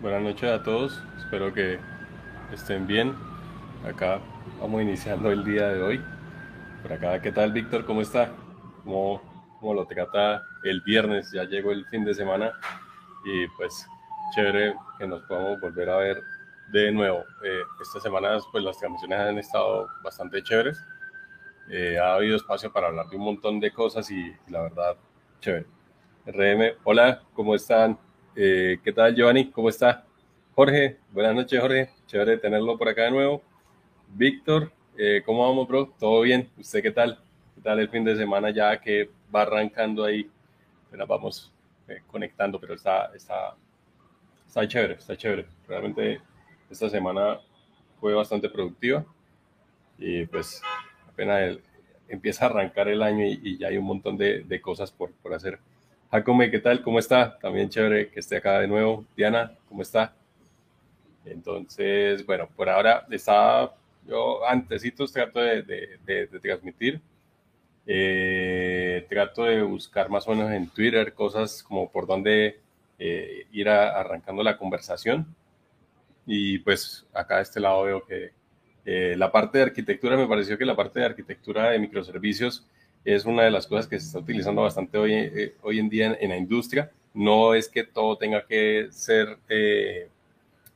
Buenas noches a todos, espero que estén bien. Acá vamos iniciando el día de hoy. Por acá, ¿qué tal Víctor? ¿Cómo está? ¿Cómo, ¿Cómo, lo trata el viernes? Ya llegó el fin de semana y pues chévere que nos podamos volver a ver de nuevo. Eh, estas semanas pues las transmisiones han estado bastante chéveres. Eh, ha habido espacio para hablar de un montón de cosas y, y la verdad, chévere. RM, hola, ¿cómo están? Eh, ¿Qué tal, Giovanni? ¿Cómo está? Jorge, buenas noches, Jorge. Chévere tenerlo por acá de nuevo. Víctor, eh, ¿cómo vamos, bro? ¿Todo bien? ¿Usted qué tal? ¿Qué tal el fin de semana ya que va arrancando ahí? Bueno, vamos eh, conectando, pero está, está, está chévere, está chévere. Realmente esta semana fue bastante productiva y pues apenas el, empieza a arrancar el año y, y, ya hay un montón de, de cosas por, por hacer. Jacome, ¿qué tal? ¿Cómo está? También chévere que esté acá de nuevo. Diana, ¿cómo está? Entonces, bueno, por ahora estaba, yo antesitos trato de, de, de, de transmitir, eh, trato de buscar más o menos en Twitter cosas como por dónde eh, ir a, arrancando la conversación. Y pues acá de este lado veo que eh, la parte de arquitectura, me pareció que la parte de arquitectura de microservicios es una de las cosas que se está utilizando bastante hoy, eh, hoy en día en, en, la industria. No es que todo tenga que ser eh,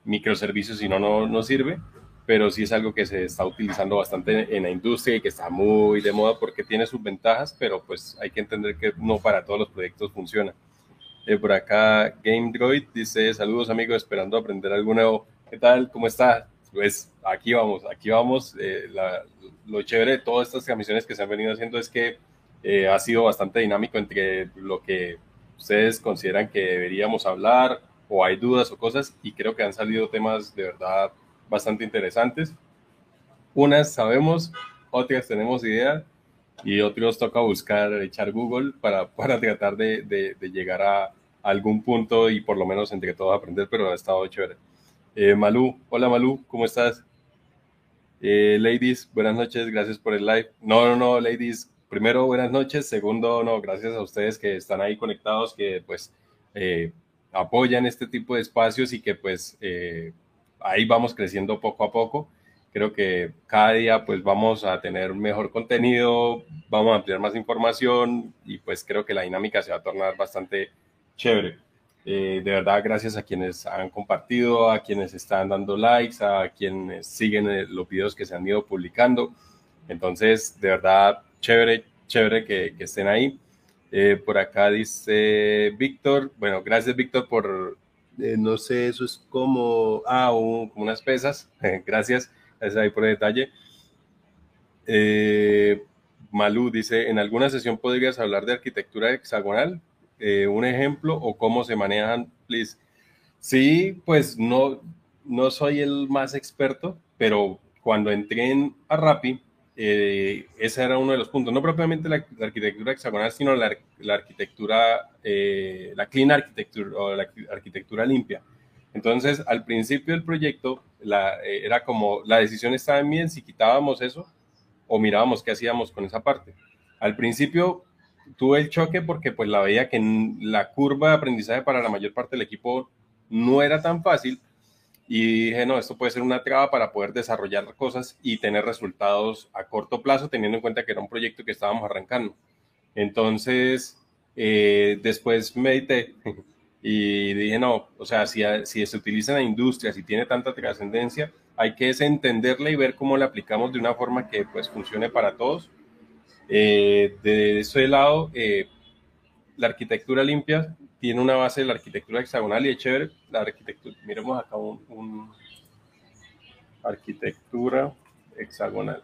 microservicios, si no, no sirve, pero sí es algo que se está utilizando bastante en la industria y que está muy de moda porque tiene sus ventajas, pero pues hay que entender que no para todos los proyectos funciona. Eh, por acá, Game Droid dice, saludos amigos, esperando aprender algo nuevo. ¿Qué tal? ¿Cómo está? Pues aquí vamos, aquí vamos. Eh, la, lo chévere de todas estas transmisiones que se han venido haciendo es que eh, ha sido bastante dinámico entre lo que ustedes consideran que deberíamos hablar o hay dudas o cosas y creo que han salido temas de verdad bastante interesantes. Unas sabemos, otras tenemos idea y otros toca buscar, echar Google para, para tratar de, de, de llegar a, algún punto y por lo menos entre todos aprender, pero ha estado chévere. Eh, Malú, hola Malú, ¿cómo estás? Eh, ladies, buenas noches, gracias por el live. No, no, no, ladies, primero buenas noches, segundo, no, gracias a ustedes que están ahí conectados, que pues eh, apoyan este tipo de espacios y que pues eh, ahí vamos creciendo poco a poco. Creo que cada día pues vamos a tener mejor contenido, vamos a ampliar más información y pues creo que la dinámica se va a tornar bastante chévere. Eh, de verdad, gracias a quienes han compartido, a quienes están dando likes, a quienes siguen eh, los videos que se han ido publicando. Entonces, de verdad, chévere, chévere que, que estén ahí. Eh, por acá dice Víctor, bueno, gracias Víctor por, eh, no sé, eso es como, ah, un, como unas pesas, gracias, gracias ahí por el detalle. Eh, Malú dice, en alguna sesión podrías hablar de arquitectura hexagonal, eh, un ejemplo o cómo se manejan, please. Sí, pues no, no soy el más experto, pero cuando entré en a Rappi, eh, ese era uno de los puntos, no propiamente la, arquitectura hexagonal, sino la, arquitectura, eh, la clean architecture o la arquitectura limpia. Entonces, al principio del proyecto, la, eh, era como la decisión estaba en mí si quitábamos eso o mirábamos qué hacíamos con esa parte. Al principio tuve el choque porque pues la veía que la curva de aprendizaje para la mayor parte del equipo no era tan fácil y dije, no, esto puede ser una traba para poder desarrollar cosas y tener resultados a corto plazo, teniendo en cuenta que era un proyecto que estábamos arrancando. Entonces, eh, después medité y dije, no, o sea, si, si se utiliza en la industria, si tiene tanta trascendencia, hay que entenderla y ver cómo la aplicamos de una forma que pues funcione para todos eh, de ese lado, eh, la arquitectura limpia tiene una base de la arquitectura hexagonal y es chévere. La arquitectura, miremos acá un, arquitectura hexagonal.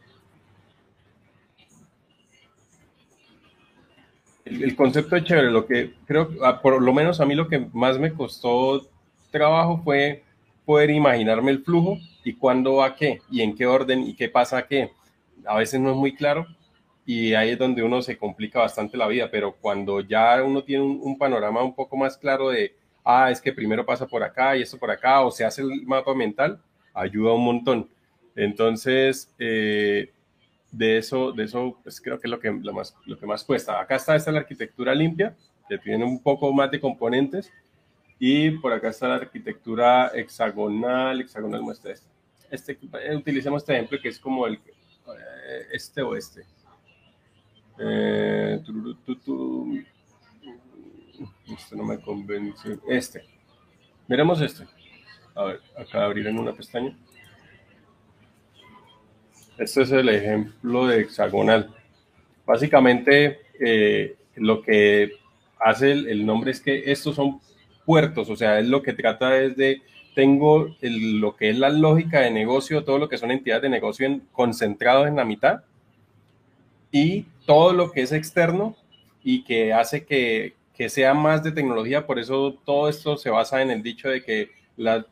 El, el, concepto es chévere, lo que creo, ah, por lo menos a mí lo que más me costó trabajo fue poder imaginarme el flujo y cuándo va qué y en qué orden y qué pasa qué. A veces no es muy claro y ahí es donde uno se complica bastante la vida, pero cuando ya uno tiene un, un, panorama un poco más claro de, ah, es que primero pasa por acá y esto por acá, o se hace el mapa mental, ayuda un montón. Entonces, eh, de eso, de eso pues creo que es lo que, lo, más, lo que más cuesta. Acá está esta la arquitectura limpia, que tiene un poco más de componentes, Y por acá está la arquitectura hexagonal, hexagonal muestra este. este eh, utilicemos este ejemplo que es como el eh, este o este. Eh, este no me convence. Este. Miremos este. A ver, acá abrir en una pestaña. Este es el ejemplo de hexagonal. Básicamente, eh, lo que hace el, nombre es que estos son puertos, o sea, es lo que trata es de, tengo lo que es la lógica de negocio, todo lo que son entidades de negocio en, concentrados en la mitad, y todo lo que es externo y que hace que, que sea más de tecnología, por eso todo esto se basa en el dicho de que la, la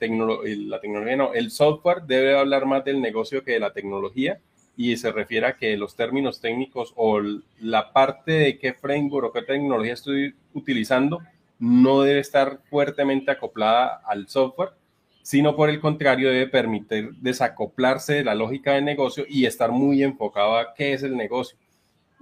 tecnología, no, el software debe hablar más del negocio que de la tecnología y se refiere a que los términos técnicos o la parte de qué framework o qué tecnología estoy utilizando no debe estar fuertemente acoplada al software, sino por el contrario debe permitir desacoplarse de la lógica de negocio y estar muy enfocado a qué es el negocio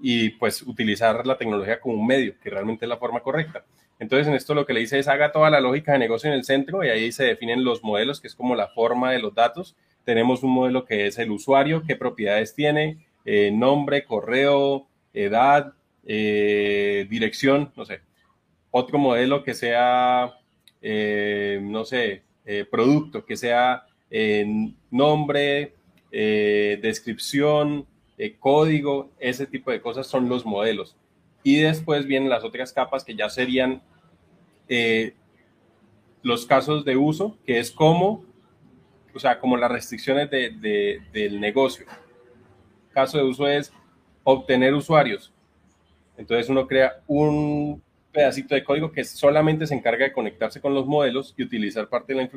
y pues utilizar la tecnología como un medio, que realmente es la forma correcta. Entonces, en esto lo que le dice es haga toda la lógica de negocio en el centro y ahí se definen los modelos, que es como la forma de los datos. Tenemos un modelo que es el usuario, qué propiedades tiene, eh, nombre, correo, edad, eh, dirección, no sé. Otro modelo que sea, eh, no sé, producto, que sea nombre, descripción, código, ese tipo de cosas son los modelos. Y después vienen las otras capas que ya serían eh, los casos de uso, que es como, o sea, como las restricciones de, del negocio. Caso de uso es obtener usuarios. Entonces uno crea un pedacito de código que solamente se encarga de conectarse con los modelos y utilizar parte de la,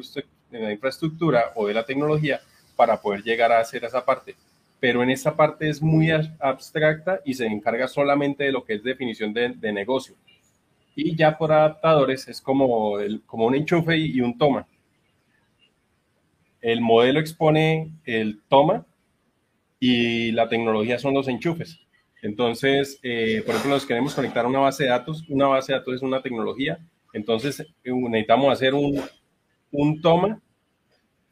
de la infraestructura o de la tecnología para poder llegar a hacer esa parte pero en esta parte es muy abstracta y se encarga solamente de lo que es definición de, negocio. Y ya por adaptadores es como, como un enchufe y, un toma. El modelo expone el toma y la tecnología son los enchufes. Entonces, eh, por ejemplo, nos queremos conectar a una base de datos. Una base de datos es una tecnología. Entonces, eh, necesitamos hacer un, un toma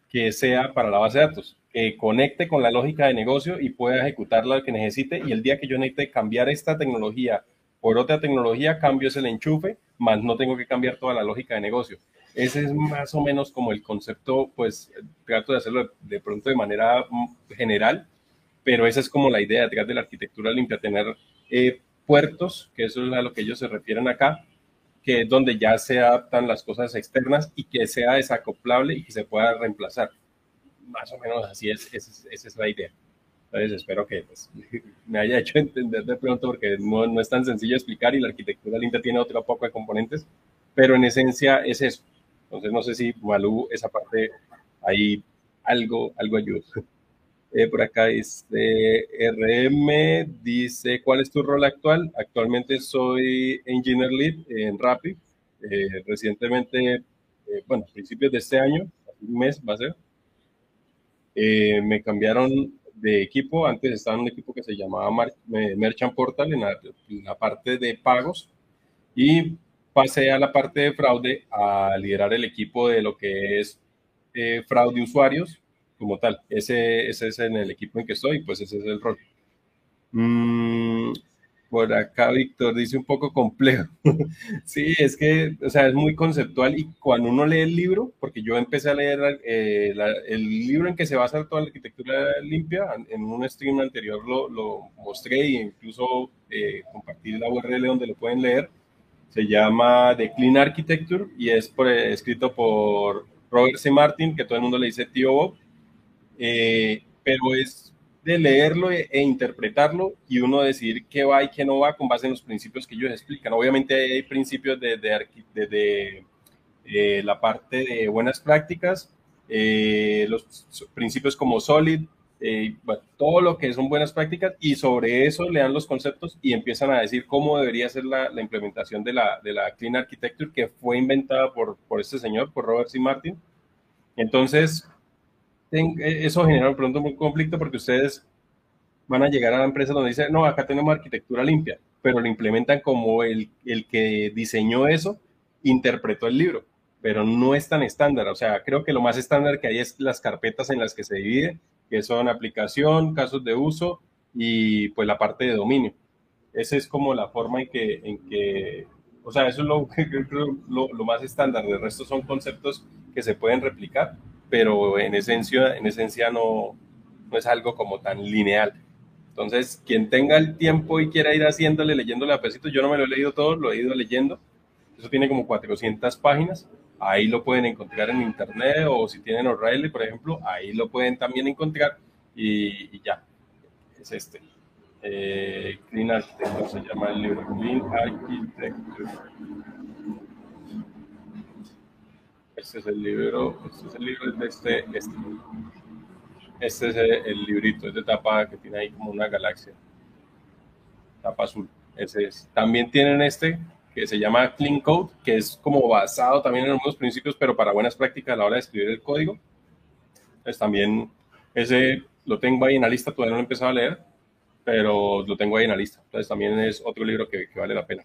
que sea para la base de datos conecte con la lógica de negocio y pueda ejecutar lo que necesite. Y el día que yo necesite cambiar esta tecnología por otra tecnología, cambio es el enchufe, más no tengo que cambiar toda la lógica de negocio. Ese es más o menos como el concepto, pues trato de hacerlo de pronto de manera mm, general, pero esa es como la idea detrás de la arquitectura limpia, tener eh, puertos, que eso es a lo que ellos se refieren acá, que es donde ya se adaptan las cosas externas y que sea desacoplable y que se pueda reemplazar más o menos así es, esa es, la idea. Entonces espero que pues, me haya hecho entender de pronto porque no, no, es tan sencillo explicar y la arquitectura linda tiene otro poco de componentes, pero en esencia es eso. Entonces no sé si Malú esa parte ahí algo, algo ayuda. Eh, por acá dice RM, dice, ¿cuál es tu rol actual? Actualmente soy Engineer Lead en Rappi. Eh, recientemente, eh, bueno, a principios de este año, un mes va a ser, eh, me cambiaron de equipo, antes estaba en un equipo que se llamaba eh, Merchant Portal en la, parte de pagos y pasé a la parte de fraude a liderar el equipo de lo que es eh, fraude usuarios como tal. Ese, ese, es en el equipo en que estoy, pues ese es el rol. Mm, por acá Víctor dice un poco complejo. sí, es que, o sea, es muy conceptual y cuando uno lee el libro, porque yo empecé a leer eh, el libro en que se basa toda la arquitectura limpia, en un stream anterior lo, lo mostré e incluso eh, compartí la URL donde lo pueden leer. Se llama The Clean Architecture y es por, escrito por Robert C. Martin, que todo el mundo le dice tío Bob, eh, pero es de leerlo e, e, interpretarlo y uno decidir qué va y qué no va con base en los principios que ellos explican. Obviamente hay principios de, de, eh, la parte de buenas prácticas, eh, los principios como Solid, eh, todo lo que son buenas prácticas y sobre eso le dan los conceptos y empiezan a decir cómo debería ser la, implementación de la, de la Clean Architecture que fue inventada por, por este señor, por Robert C. Martin. Entonces, eso genera de pronto un conflicto porque ustedes van a llegar a la empresa donde dicen, no, acá tenemos arquitectura limpia, pero lo implementan como el, el que diseñó eso interpretó el libro. pero no es tan estándar. O sea, creo que lo más estándar que hay es las carpetas en las que se divide, que son aplicación, casos de uso y pues la parte de dominio. Esa es como la forma en que, en que o sea, eso es lo, lo, lo más estándar. El resto son conceptos que se pueden replicar, pero en esencia, en esencia no, no es algo como tan lineal. Entonces, quien tenga el tiempo y quiera ir haciéndole, leyéndole a pesito, yo no me lo he leído todo, lo he ido leyendo. Eso tiene como 400 páginas. Ahí lo pueden encontrar en internet o si tienen O'Reilly, por ejemplo, ahí lo pueden también encontrar y, ya. Es este. Eh, Clean Architecture se llama el libro. Clean Architecture. Este es el libro, este es el libro de este, este. Este es el, librito, es de tapa que tiene ahí como una galaxia. Tapa azul. Ese es. También tienen este que se llama Clean Code, que es como basado también en algunos principios, pero para buenas prácticas a la hora de escribir el código. Entonces también ese lo tengo ahí en la lista, todavía no lo he empezado a leer, pero lo tengo ahí en la lista. Entonces también es otro libro que, vale la pena.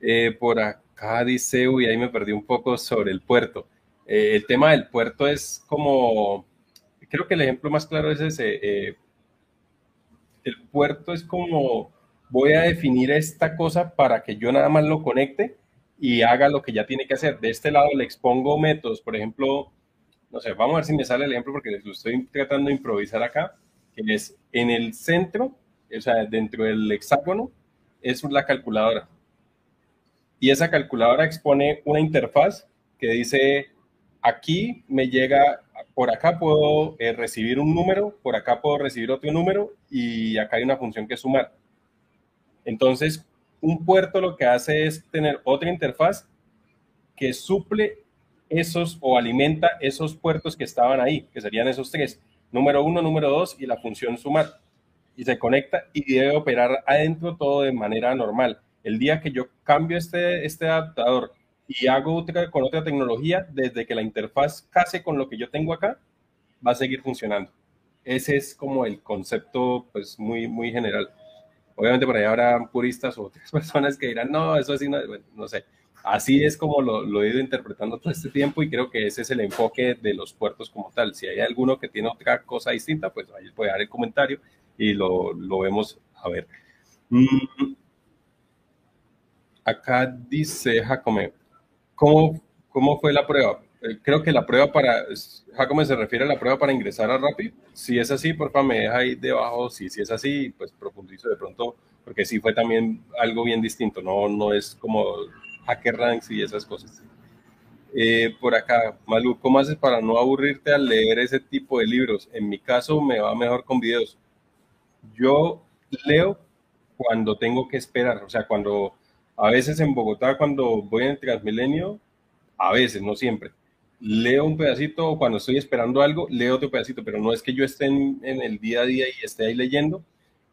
Eh, por acá dice, uy, ahí me perdí un poco sobre el puerto. Eh, el tema del puerto es como creo que el ejemplo más claro es ese. Eh, el puerto es como voy a definir esta cosa para que yo nada más lo conecte y haga lo que ya tiene que hacer. De este lado le expongo métodos, por ejemplo, no sé, vamos a ver si me sale el ejemplo porque lo estoy tratando de improvisar acá, que es en el centro, o sea, dentro del hexágono, es la calculadora. Y esa calculadora expone una interfaz que dice, aquí me llega por acá puedo eh, recibir un número, por acá puedo recibir otro número y acá hay una función que sumar. Entonces, un puerto lo que hace es tener otra interfaz que suple esos o alimenta esos puertos que estaban ahí, que serían esos tres, número uno, número dos y la función sumar. Y se conecta y debe operar adentro todo de manera normal. El día que yo cambio este, este adaptador y hago otra con otra tecnología, desde que la interfaz case con lo que yo tengo acá, va a seguir funcionando. Ese es como el concepto, pues, muy, muy general. Obviamente por ahí habrá puristas o otras personas que dirán, no, eso así no, no sé. Así es como lo, lo, he ido interpretando todo este tiempo y creo que ese es el enfoque de los puertos como tal. Si hay alguno que tiene otra cosa distinta, pues ahí puede dar el comentario y lo, lo vemos a ver. Mm. Acá dice Jacome, ¿Cómo, cómo fue la prueba? Eh, creo que la prueba para, Jacome se refiere a la prueba para ingresar a Rapid. Si es así, por favor, me deja ahí debajo. Si, si es así, pues profundizo de pronto, porque sí fue también algo bien distinto, no, no es como hacker ranks y esas cosas. Eh, por acá, Malu, ¿cómo haces para no aburrirte al leer ese tipo de libros? En mi caso, me va mejor con videos. Yo leo cuando tengo que esperar, o sea, cuando a veces en Bogotá, cuando voy en Transmilenio, a veces, no siempre, leo un pedacito cuando estoy esperando algo, leo otro pedacito, pero no es que yo esté en, el día a día y esté ahí leyendo,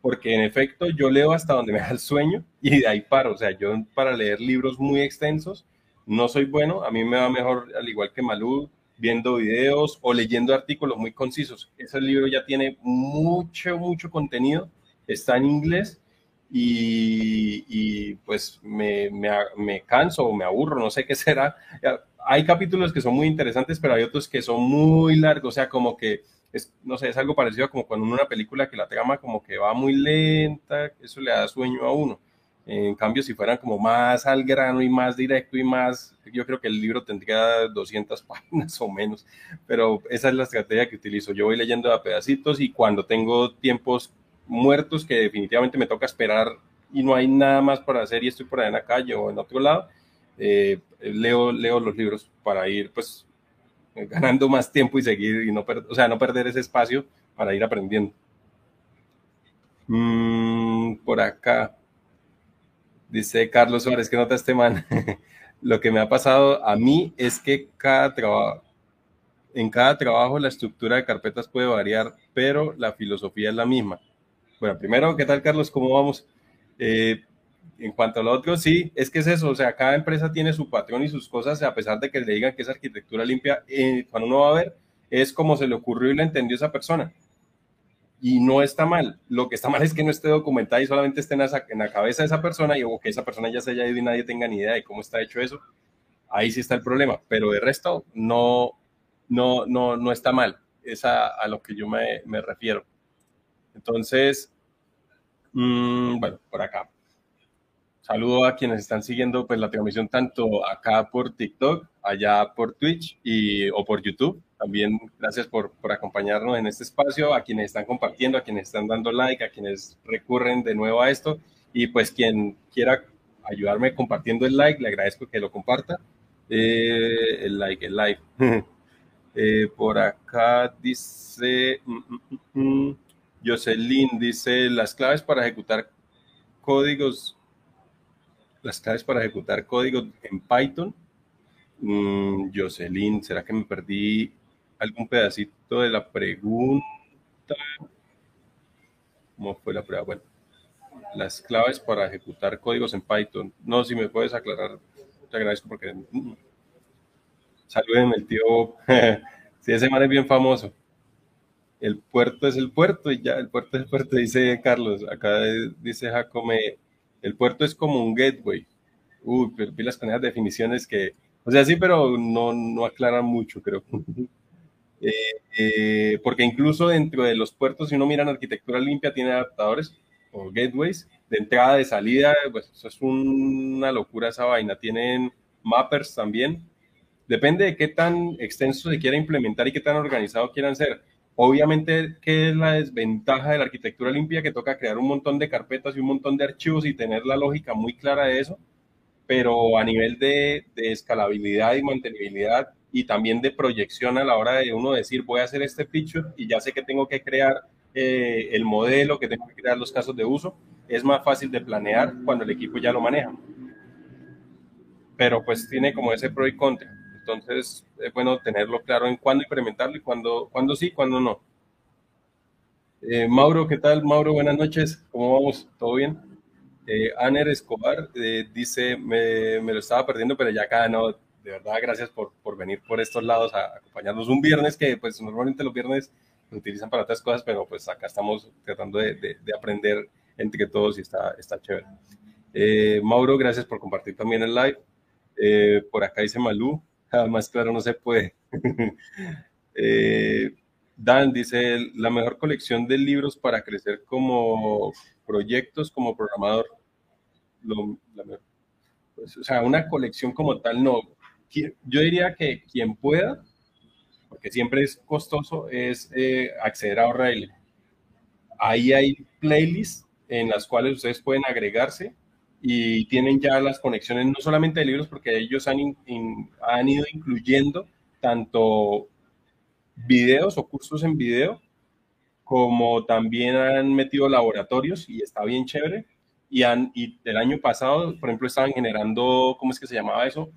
porque en efecto yo leo hasta donde me da el sueño y de ahí paro. O sea, yo para leer libros muy extensos no soy bueno, a mí me va mejor, al igual que Malú, viendo videos o leyendo artículos muy concisos. Ese libro ya tiene mucho, mucho contenido, está en inglés y, pues me, me, canso o me aburro, no sé qué será. Hay capítulos que son muy interesantes, pero hay otros que son muy largos, o sea, como que, es, no sé, es algo parecido como cuando una película que la trama como que va muy lenta, eso le da sueño a uno. En cambio, si fueran como más al grano y más directo y más, yo creo que el libro tendría 200 páginas o menos, pero esa es la estrategia que utilizo. Yo voy leyendo a pedacitos y cuando tengo tiempos muertos que definitivamente me toca esperar y no hay nada más para hacer y estoy por ahí en la calle o en otro lado, eh, leo, leo los libros para ir pues ganando más tiempo y seguir y no, o sea, no perder ese espacio para ir aprendiendo. Mm, por acá dice Carlos Suárez, que nota este man. Lo que me ha pasado a mí es que cada trabajo, en cada trabajo la estructura de carpetas puede variar, pero la filosofía es la misma. Bueno, primero, ¿qué tal, Carlos? ¿Cómo vamos? Eh, en cuanto a lo otro, sí, es que es eso, o sea, cada empresa tiene su patrón y sus cosas, a pesar de que le digan que es arquitectura limpia, eh, cuando uno va a ver, es como se le ocurrió y le entendió esa persona. Y no está mal. Lo que está mal es que no esté documentada y solamente esté en, en la cabeza de esa persona y o que esa persona ya se haya ido y nadie tenga ni idea de cómo está hecho eso. ahí sí está el problema, pero de resto no, no, no, no está mal, es a, lo que yo me, me refiero. Entonces, mm, bueno, por acá. Saludo a quienes están siguiendo pues, la transmisión tanto acá por TikTok, allá por Twitch y, o por YouTube. También gracias por, por acompañarnos en este espacio, a quienes están compartiendo, a quienes están dando like, a quienes recurren de nuevo a esto. Y pues quien quiera ayudarme compartiendo el like, le agradezco que lo comparta. Eh, el like, el like. Eh, por acá dice mm, mm, mm, Jocelyn, dice las claves para ejecutar códigos las claves para ejecutar código en Python. Mm, Jocelyn, ¿será que me perdí algún pedacito de la pregunta? ¿Cómo fue la prueba? Bueno, las claves para ejecutar códigos en Python. No, si me puedes aclarar, te agradezco porque... Mm, saluden el tío. sí, ese man es bien famoso. El puerto es el puerto y ya, el puerto es el puerto, dice Carlos. Acá dice Jacome, el puerto es como un gateway. Uy, pero vi las con definiciones que, o sea, sí, pero no, no aclaran mucho, creo. Eh, eh, porque incluso dentro de los puertos, si uno mira en arquitectura limpia, tiene adaptadores o gateways de entrada, de salida, pues eso es una locura esa vaina. Tienen mappers también. Depende de qué tan extenso se quiera implementar y qué tan organizado quieran ser. Obviamente, ¿qué es la desventaja de la arquitectura limpia? Que toca crear un montón de carpetas y un montón de archivos y tener la lógica muy clara de eso, pero a nivel de, escalabilidad y mantenibilidad y también de proyección a la hora de uno decir voy a hacer este feature y ya sé que tengo que crear eh, el modelo, que tengo que crear los casos de uso, es más fácil de planear cuando el equipo ya lo maneja. Pero pues tiene como ese pro y contra. Entonces, es bueno tenerlo claro en cuándo implementarlo y cuándo, cuándo sí, cuándo no. Eh, Mauro, ¿qué tal? Mauro, buenas noches. ¿Cómo vamos? ¿Todo bien? Eh, Aner Escobar eh, dice, me, me, lo estaba perdiendo, pero ya acá no. De verdad, gracias por, por venir por estos lados a, acompañarnos un viernes que pues normalmente los viernes se utilizan para otras cosas, pero pues acá estamos tratando de, de, aprender entre todos y está, está chévere. Eh, Mauro, gracias por compartir también el live. por acá dice Malú, más claro no se puede. Eh, Dan dice, la mejor colección de libros para crecer como proyectos, como programador. Pues, o sea, una colección como tal, no. Yo diría que quien pueda, porque siempre es costoso, es eh, acceder a O'Reilly. Ahí hay playlists en las cuales ustedes pueden agregarse y tienen ya las conexiones no solamente de libros, porque ellos han, han ido incluyendo tanto videos o cursos en video, como también han metido laboratorios y está bien chévere. Y, han, y el año pasado, por ejemplo, estaban generando, ¿cómo es que se llamaba eso?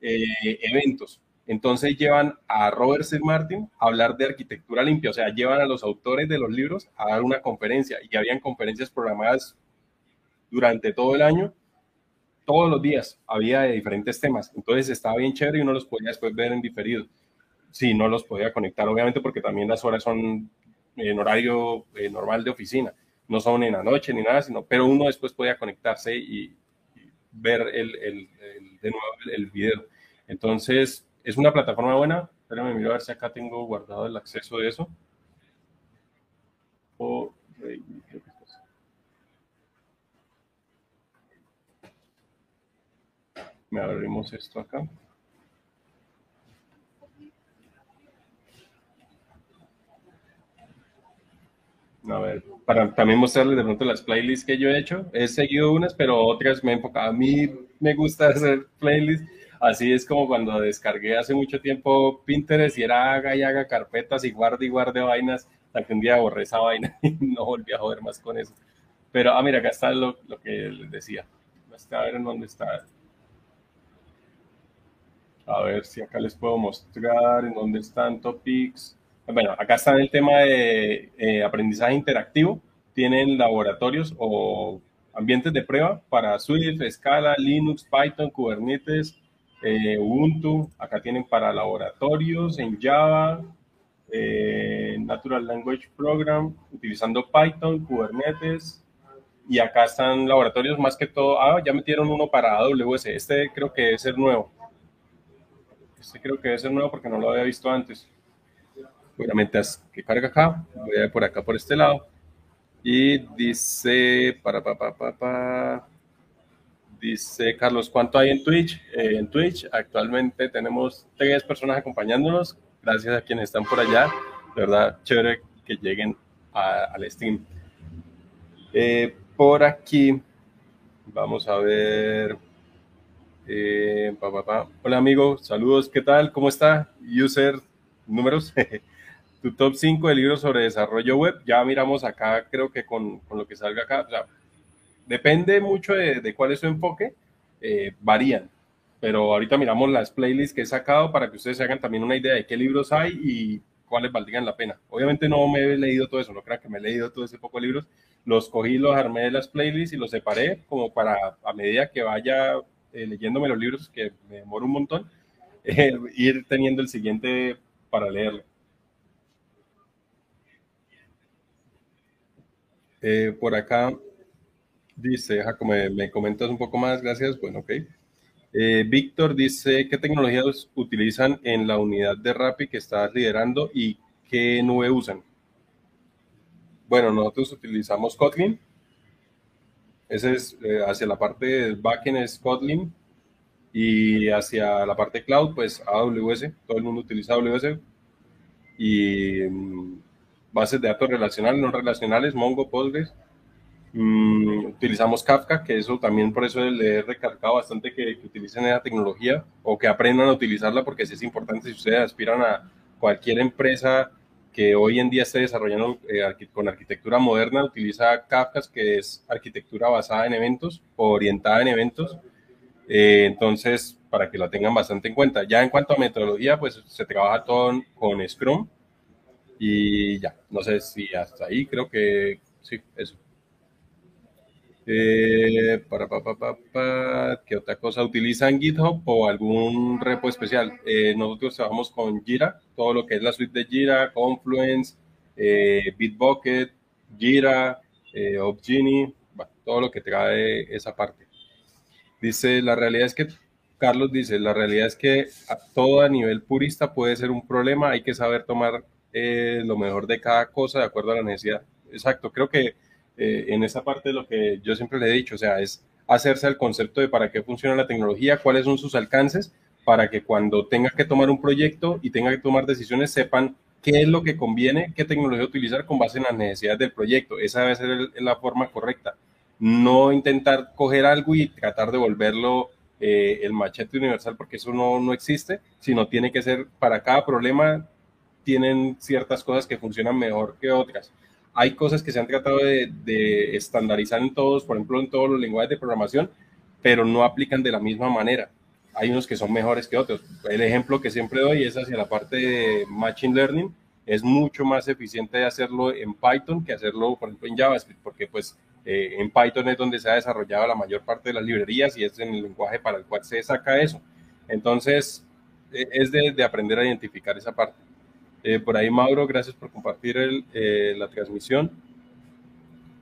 Eh, eventos. Entonces llevan a Robert C. Martin a hablar de arquitectura limpia, o sea, llevan a los autores de los libros a dar una conferencia y habían conferencias programadas durante todo el año, todos los días había de diferentes temas. Entonces estaba bien chévere y uno los podía después ver en diferido. Sí, no los podía conectar, obviamente, porque también las horas son en horario eh, normal de oficina, no son en la noche ni nada, sino, pero uno después podía conectarse y, ver el, el, de nuevo el, video. Entonces, es una plataforma buena. Espérame, miro a ver si acá tengo guardado el acceso de eso. O, me abrimos esto acá. A ver, para también mostrarles de pronto las playlists que yo he hecho. He seguido unas, pero otras me he enfocado. A mí me gusta hacer playlists. Así es como cuando descargué hace mucho tiempo Pinterest y era haga y haga carpetas y guarde y guarde vainas. Hasta que un día borré esa vaina y no volví a joder más con eso. Pero, ah, mira, acá está lo, lo que les decía. A ver en dónde está. A ver si acá les puedo mostrar en dónde están topics. Bueno, acá está el tema de eh, aprendizaje interactivo. Tienen laboratorios o ambientes de prueba para Swift, Scala, Linux, Python, Kubernetes, eh, Ubuntu. Acá tienen para laboratorios en Java, eh, Natural Language Program, utilizando Python, Kubernetes. Y acá están laboratorios más que todo. Ah, ya metieron uno para AWS. Este creo que es el nuevo Este creo que debe ser nuevo porque no lo había visto antes. Obviamente que carga acá, voy a ver por acá por este lado. Y dice, para, pa, pa, pa, pa, dice Carlos, ¿cuánto hay en Twitch? Eh, en Twitch actualmente tenemos tres personas acompañándonos, gracias a quienes están por allá. De verdad, chévere que lleguen al stream. Eh, por aquí, vamos a ver. Eh, Hola amigo, saludos, ¿qué tal? ¿Cómo está? User, números. tu top 5 de libros sobre desarrollo web. Ya miramos acá, creo que con, con lo que salga acá. depende mucho de, de, cuál es su enfoque, eh, varían. Pero ahorita miramos las playlists que he sacado para que ustedes se hagan también una idea de qué libros hay y cuáles valdrían la pena. Obviamente no me he leído todo eso, no crean que me he leído todo ese poco de libros. Los cogí, los armé de las playlists y los separé como para a medida que vaya eh, leyéndome los libros, que me demoro un montón, eh, ir teniendo el siguiente para leerlo. Eh, por acá dice, Jaco, me, me, comentas un poco más, gracias. Bueno, ok. Víctor dice, ¿qué tecnologías utilizan en la unidad de Rappi que estás liderando y qué nube usan? Bueno, nosotros utilizamos Kotlin. Ese es eh, hacia la parte del backend es Kotlin y hacia la parte cloud, pues AWS. Todo el mundo utiliza AWS. Y mm, bases de datos relacionales, no relacionales, Mongo, Postgres. Mm, utilizamos Kafka, que eso también por eso le he recargado bastante que, utilicen esa tecnología o que aprendan a utilizarla porque sí es importante si ustedes aspiran a cualquier empresa que hoy en día esté desarrollando eh, con arquitectura moderna, utiliza Kafka, que es arquitectura basada en eventos orientada en eventos. Eh, entonces, para que la tengan bastante en cuenta. Ya en cuanto a metodología, pues se trabaja todo con Scrum, y ya, no sé si hasta ahí, creo que sí, eso. Eh, para, pa, pa, pa, ¿Qué otra cosa? ¿Utilizan GitHub o algún repo especial? Eh, nosotros trabajamos con Jira, todo lo que es la suite de Jira, Confluence, eh, Bitbucket, Jira, eh, todo lo que trae esa parte. Dice, la realidad es que, Carlos dice, la realidad es que a todo a nivel purista puede ser un problema, hay que saber tomar eh, lo mejor de cada cosa de acuerdo a la necesidad. Exacto, creo que eh, en esa parte de lo que yo siempre le he dicho, o sea, es hacerse el concepto de para qué funciona la tecnología, cuáles son sus alcances, para que cuando tenga que tomar un proyecto y tenga que tomar decisiones sepan qué es lo que conviene, qué tecnología utilizar con base en las necesidades del proyecto. Esa debe ser la forma correcta. No intentar coger algo y tratar de volverlo eh, el machete universal, porque eso no, no existe, sino tiene que ser para cada problema tienen ciertas cosas que funcionan mejor que otras. Hay cosas que se han tratado de, estandarizar en todos, por ejemplo, en todos los lenguajes de programación, pero no aplican de la misma manera. Hay unos que son mejores que otros. El ejemplo que siempre doy es hacia la parte de Machine Learning. Es mucho más eficiente hacerlo en Python que hacerlo, por ejemplo, en JavaScript, porque pues eh, en Python es donde se ha desarrollado la mayor parte de las librerías y es en el lenguaje para el cual se saca eso. Entonces, e, es de, de aprender a identificar esa parte. Eh, por ahí, Mauro, gracias por compartir el, eh, la transmisión.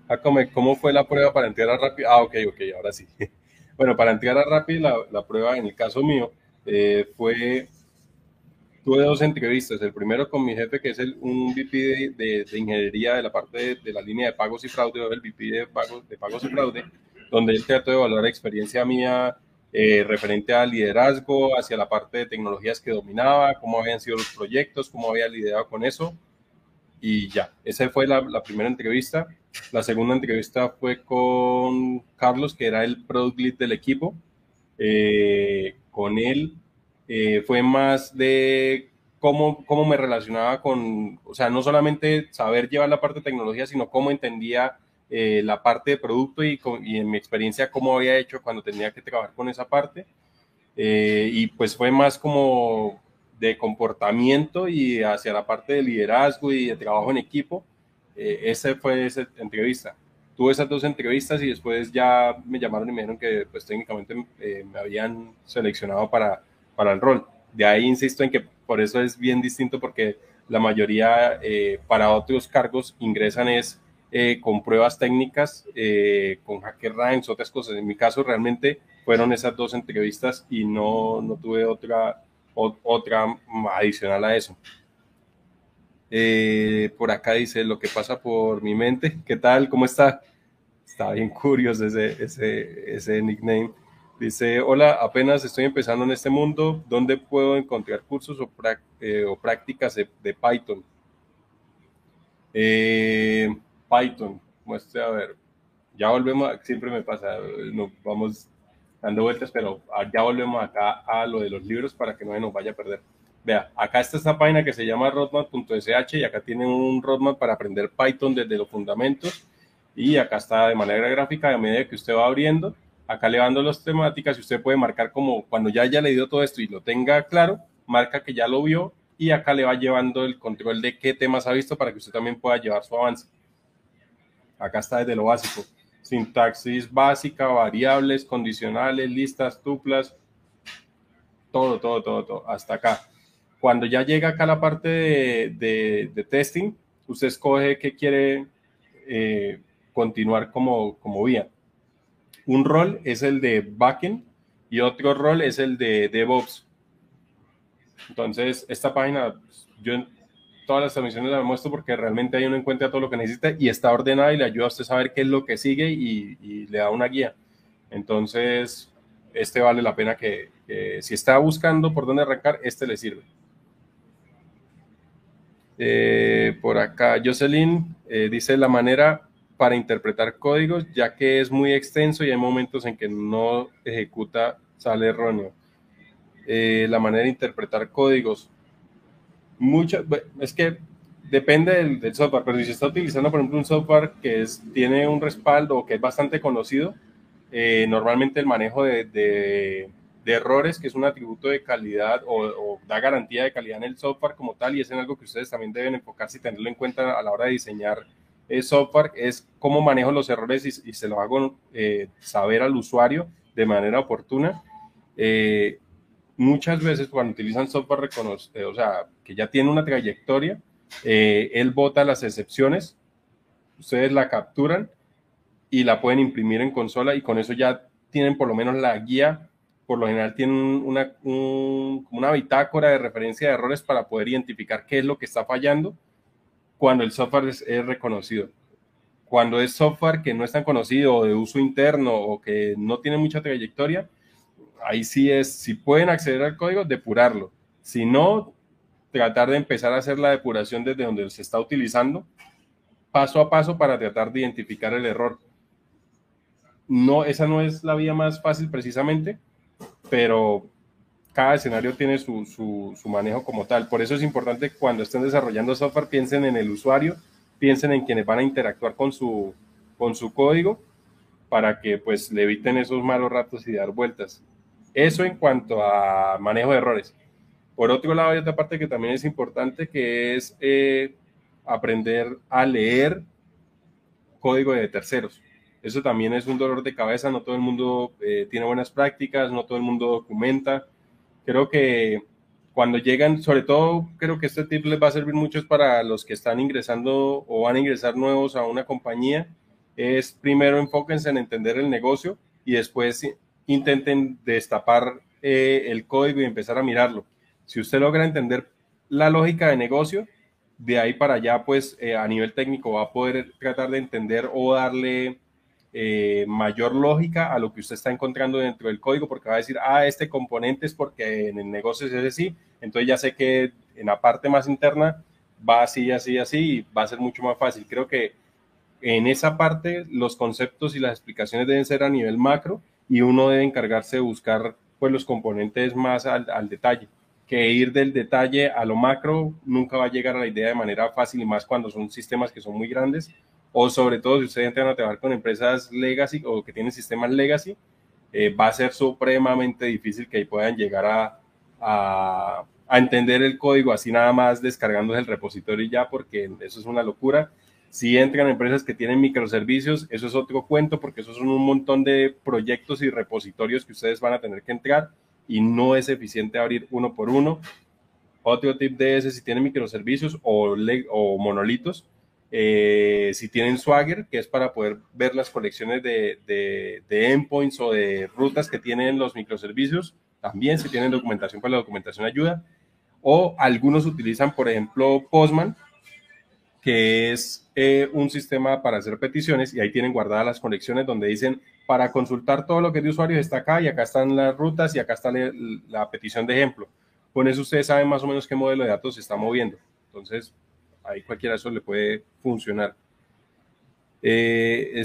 Ah, ¿cómo fue la prueba para entrar a Rappi? Ah, ok, ok, ahora sí. Bueno, para entrar a Rappi, la, la prueba en el caso mío eh, fue, tuve dos entrevistas. El primero con mi jefe, que es el, un VP de, de, ingeniería de la parte de, de, la línea de pagos y fraude, o el VP de pagos, de pagos y fraude, donde él trató de evaluar la experiencia mía eh, referente al liderazgo, hacia la parte de tecnologías que dominaba, cómo habían sido los proyectos, cómo había liderado con eso. Y ya, esa fue la, primera entrevista. La segunda entrevista fue con Carlos, que era el product lead del equipo. Eh, con él eh, fue más de cómo, cómo me relacionaba con, o sea, no solamente saber llevar la parte de tecnología, sino cómo entendía eh, la parte de producto y, en mi experiencia cómo había hecho cuando tenía que trabajar con esa parte. Eh, y pues fue más como de comportamiento y hacia la parte de liderazgo y de trabajo en equipo. Eh, esa fue esa entrevista. Tuve esas dos entrevistas y después ya me llamaron y me dijeron que pues técnicamente me habían seleccionado para, para el rol. De ahí insisto en que por eso es bien distinto porque la mayoría para otros cargos ingresan es eh, con pruebas técnicas, eh, con Hacker Ranks, otras cosas. En mi caso realmente fueron esas dos entrevistas y no, no tuve otra, otra adicional a eso. Eh, por acá dice lo que pasa por mi mente. ¿Qué tal? ¿Cómo está? Está bien curioso ese, ese, ese nickname. Dice, hola, apenas estoy empezando en este mundo. ¿Dónde puedo encontrar cursos o, eh, prácticas de, Python? Eh, Python, muestre a ver. Ya volvemos, siempre me pasa, nos vamos dando vueltas, pero ya volvemos acá a lo de los libros para que no se nos vaya a perder. Vea, acá está esta página que se llama roadmap.sh y acá tienen un roadmap para aprender Python desde los fundamentos y acá está de manera gráfica a medida que usted va abriendo, acá le van las temáticas y usted puede marcar como cuando ya haya leído todo esto y lo tenga claro, marca que ya lo vio y acá le va llevando el control de qué temas ha visto para que usted también pueda llevar su avance. Acá está desde lo básico, sintaxis básica, variables, condicionales, listas, tuplas, todo, todo, todo, todo, hasta acá. Cuando ya llega acá la parte de, testing, usted escoge qué quiere eh, continuar como, como vía. Un rol es el de backend y otro rol es el de DevOps. Entonces, esta página, yo en todas las transmisiones la muestro porque realmente ahí uno encuentra todo lo que necesita y está ordenada y le ayuda a usted a saber qué es lo que sigue y, le da una guía. Entonces, este vale la pena que, que si está buscando por dónde arrancar, este le sirve. Eh, por acá, Jocelyn eh, dice la manera para interpretar códigos, ya que es muy extenso y hay momentos en que no ejecuta, sale erróneo. Eh, la manera de interpretar códigos. Muchas, es que depende del, software, pero si se está utilizando, por ejemplo, un software que tiene un respaldo o que es bastante conocido, normalmente el manejo de de errores, que es un atributo de calidad o, da garantía de calidad en el software como tal, y es en algo que ustedes también deben enfocarse y tenerlo en cuenta a la hora de diseñar el software, es cómo manejo los errores y, se lo hago eh, saber al usuario de manera oportuna. Eh, muchas veces cuando utilizan software reconocido, eh, o sea, que ya tiene una trayectoria, él bota las excepciones, ustedes la capturan y la pueden imprimir en consola y con eso ya tienen por lo menos la guía por lo general tienen una, una bitácora de referencia de errores para poder identificar qué es lo que está fallando cuando el software es, reconocido. Cuando es software que no es tan conocido de uso interno o que no tiene mucha trayectoria, ahí sí es, si pueden acceder al código, depurarlo. Si no, tratar de empezar a hacer la depuración desde donde se está utilizando, paso a paso para tratar de identificar el error. No, esa no es la vía más fácil precisamente, pero cada escenario tiene su, su, manejo como tal. Por eso es importante que cuando estén desarrollando software piensen en el usuario, piensen en quienes van a interactuar con su, con su código para que pues le eviten esos malos ratos y dar vueltas. Eso en cuanto a manejo de errores. Por otro lado, hay otra parte que también es importante, que es eh, aprender a leer código de terceros. Eso también es un dolor de cabeza, no todo el mundo eh, tiene buenas prácticas, no todo el mundo documenta. Creo que cuando llegan, sobre todo creo que este tip les va a servir mucho para los que están ingresando o van a ingresar nuevos a una compañía, es primero enfóquense en entender el negocio y después intenten destapar eh, el código y empezar a mirarlo. Si usted logra entender la lógica de negocio, de ahí para allá, pues eh, a nivel técnico va a poder tratar de entender o darle eh, mayor lógica a lo que usted está encontrando dentro del código, porque va a decir, ah, este componente es porque en el negocio es así, entonces ya sé que en la parte más interna va así, así, así, y va a ser mucho más fácil. Creo que en esa parte los conceptos y las explicaciones deben ser a nivel macro y uno debe encargarse de buscar pues los componentes más al, al detalle que ir del detalle a lo macro nunca va a llegar a la idea de manera fácil y más cuando son sistemas que son muy grandes o sobre todo si ustedes entran a trabajar con empresas legacy o que tienen sistemas legacy, eh, va a ser supremamente difícil que puedan llegar a, a, entender el código así nada más descargando el repositorio y ya, porque eso es una locura. Si entran empresas que tienen microservicios, eso es otro cuento, porque eso son un montón de proyectos y repositorios que ustedes van a tener que entrar y no es eficiente abrir uno por uno. Otro tip de ese, si tienen microservicios o, o monolitos, eh, si tienen Swagger, que es para poder ver las colecciones de, de, endpoints o de rutas que tienen los microservicios, también si tienen documentación, pues la documentación ayuda. O algunos utilizan, por ejemplo, Postman, que es eh, un sistema para hacer peticiones y ahí tienen guardadas las conexiones donde dicen para consultar todo lo que es de usuarios está acá y acá están las rutas y acá está la, petición de ejemplo. Con eso ustedes saben más o menos qué modelo de datos se está moviendo. Entonces, ahí cualquiera de esos le puede funcionar. Eh,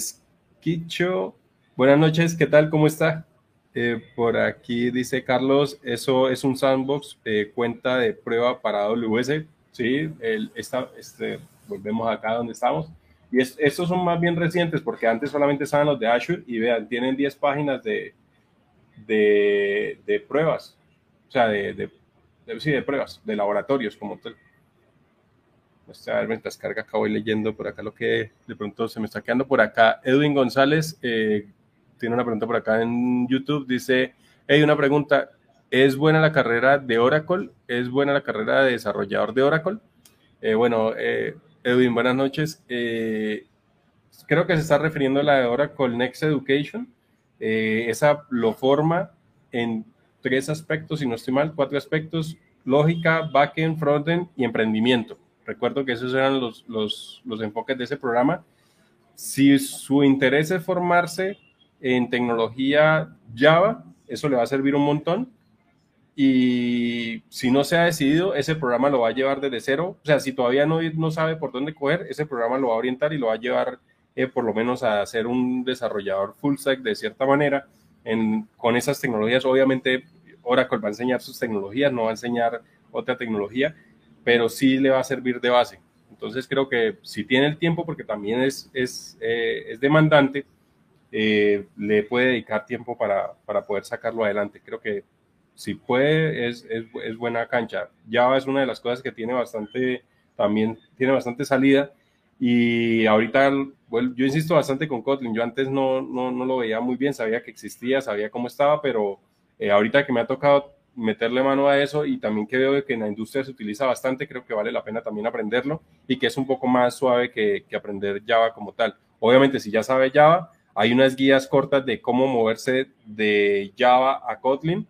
buenas noches, ¿qué tal? ¿Cómo está? Eh, por aquí dice Carlos, eso es un sandbox, eh, cuenta de prueba para AWS. Sí, el, este, volvemos acá donde estamos. Y estos son más bien recientes porque antes solamente estaban los de Azure y vean, tienen 10 páginas de, de, de pruebas, o sea, de, de, sí, de pruebas, de laboratorios como tal. Este, a ver, mientras carga acá voy leyendo por acá lo que de pronto se me está quedando por acá. Edwin González eh, tiene una pregunta por acá en YouTube. Dice, hay una pregunta, ¿es buena la carrera de Oracle? ¿Es buena la carrera de desarrollador de Oracle? Eh, bueno, eh, Edwin, buenas noches. Eh, creo que se está refiriendo a la de Oracle Next Education. Eh, esa lo forma en tres aspectos, si no estoy mal, cuatro aspectos, lógica, backend, frontend y emprendimiento. Recuerdo que esos eran los, los, los enfoques de ese programa. Si su interés es formarse en tecnología Java, eso le va a servir un montón y si no se ha decidido, ese programa lo va a llevar desde cero. O sea, si todavía no, no sabe por dónde coger, ese programa lo va a orientar y lo va a llevar eh, por lo menos a ser un desarrollador full stack de cierta manera en, con esas tecnologías. Obviamente, Oracle va a enseñar sus tecnologías, no va a enseñar otra tecnología, pero sí le va a servir de base. Entonces creo que si tiene el tiempo, porque también es, es, eh, es demandante, eh, le puede dedicar tiempo para, para poder sacarlo adelante. Creo que si puede, es, es, buena cancha. Java es una de las cosas que tiene bastante, también tiene bastante salida. Y ahorita, bueno, yo insisto bastante con Kotlin. Yo antes no, no, no, lo veía muy bien, sabía que existía, sabía cómo estaba, pero eh, ahorita que me ha tocado meterle mano a eso y también que veo que en la industria se utiliza bastante, creo que vale la pena también aprenderlo y que es un poco más suave que, que aprender Java como tal. Obviamente, si ya sabe Java, hay unas guías cortas de cómo moverse de Java a Kotlin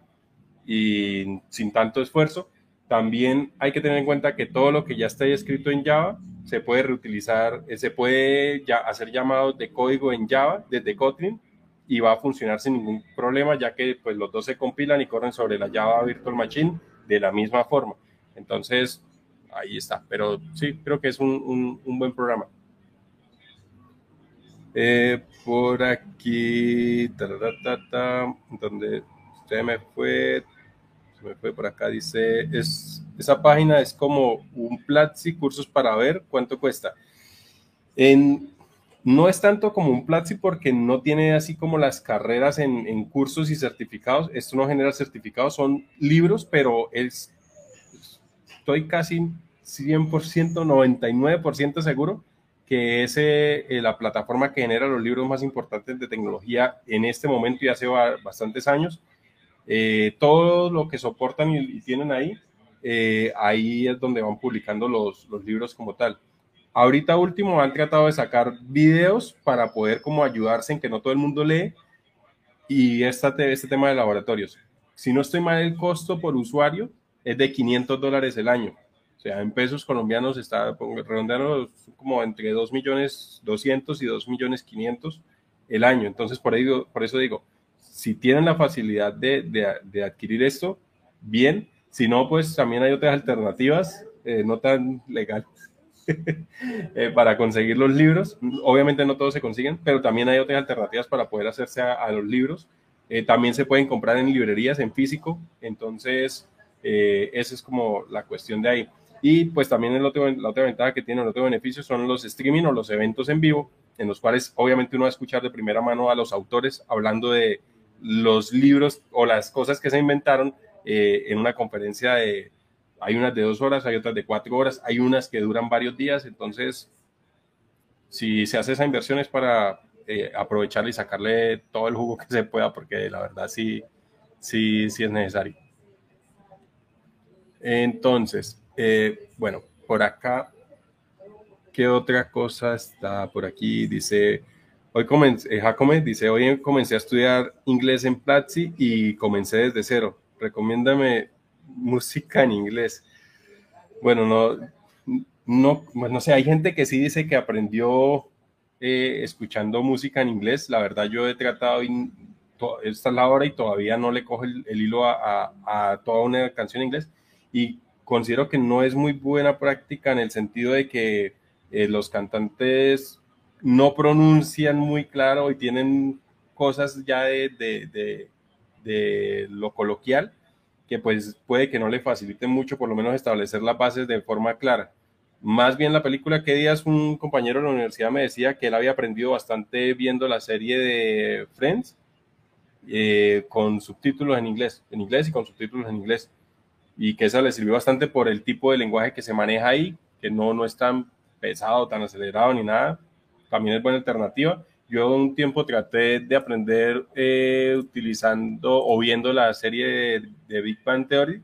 y sin tanto esfuerzo. También hay que tener en cuenta que todo lo que ya está escrito en Java se puede reutilizar, eh, se puede ya hacer llamados de código en Java desde Kotlin y va a funcionar sin ningún problema, ya que pues, los dos se compilan y corren sobre la Java Virtual Machine de la misma forma. Entonces, ahí está. Pero sí, creo que es un, un, buen programa. Eh, por aquí, donde usted me fue, me fue por acá, dice, es, esa página es como un Platzi, cursos para ver cuánto cuesta. En, no es tanto como un Platzi porque no tiene así como las carreras en, cursos y certificados. Esto no genera certificados, son libros, pero es, estoy casi 100%, 99% seguro que es eh, la plataforma que genera los libros más importantes de tecnología en este momento y hace bastantes años. Eh, todo lo que soportan y, tienen ahí, eh, ahí es donde van publicando los, libros como tal. Ahorita último han tratado de sacar videos para poder como ayudarse en que no todo el mundo lee y este, tema de laboratorios. Si no estoy mal, el costo por usuario es de 500 dólares el año. O sea, en pesos colombianos está redondeando como entre 2 millones 200 y 2 millones 500 el año. Entonces, por eso digo, si tienen la facilidad de, de, adquirir esto, bien. Si no, pues también hay otras alternativas eh, no tan legales eh, para conseguir los libros. Obviamente no todos se consiguen, pero también hay otras alternativas para poder hacerse a, los libros. Eh, también se pueden comprar en librerías, en físico. Entonces, esa es como la cuestión de ahí. Y pues también el otro, la otra ventaja que tiene, el otro beneficio son los streaming o los eventos en vivo, en los cuales obviamente uno va a escuchar de primera mano a los autores hablando de, los libros o las cosas que se inventaron eh, en una conferencia hay unas de dos horas, hay otras de cuatro horas, hay unas que duran varios días, entonces si se hace esa inversión es para eh, aprovecharle y sacarle todo el jugo que se pueda, porque la verdad sí, sí, sí es necesario. Entonces, eh, bueno, por acá, ¿qué otra cosa está por aquí? Dice, Hoy comencé, eh, Jacome dice, hoy comencé a estudiar inglés en Platzi y comencé desde cero. recomiéndame música en inglés. Bueno, no, no, pues no sé, hay gente que sí dice que aprendió eh, escuchando música en inglés. La verdad, yo he tratado, y, esta es la hora y todavía no le cojo el, hilo a, a, toda una canción en inglés. Y considero que no es muy buena práctica en el sentido de que eh, los cantantes no pronuncian muy claro y tienen cosas ya de, de, de, lo coloquial que pues puede que no le facilite mucho por lo menos establecer las bases de forma clara. Más bien la película, que días un compañero de la universidad me decía que él había aprendido bastante viendo la serie de Friends eh, con subtítulos en inglés, en inglés y con subtítulos en inglés. Y que esa le sirvió bastante por el tipo de lenguaje que se maneja ahí, que no, no es tan pesado, tan acelerado ni nada. También es buena alternativa. Yo un tiempo traté de aprender eh, utilizando o viendo la serie de, Big Bang Theory,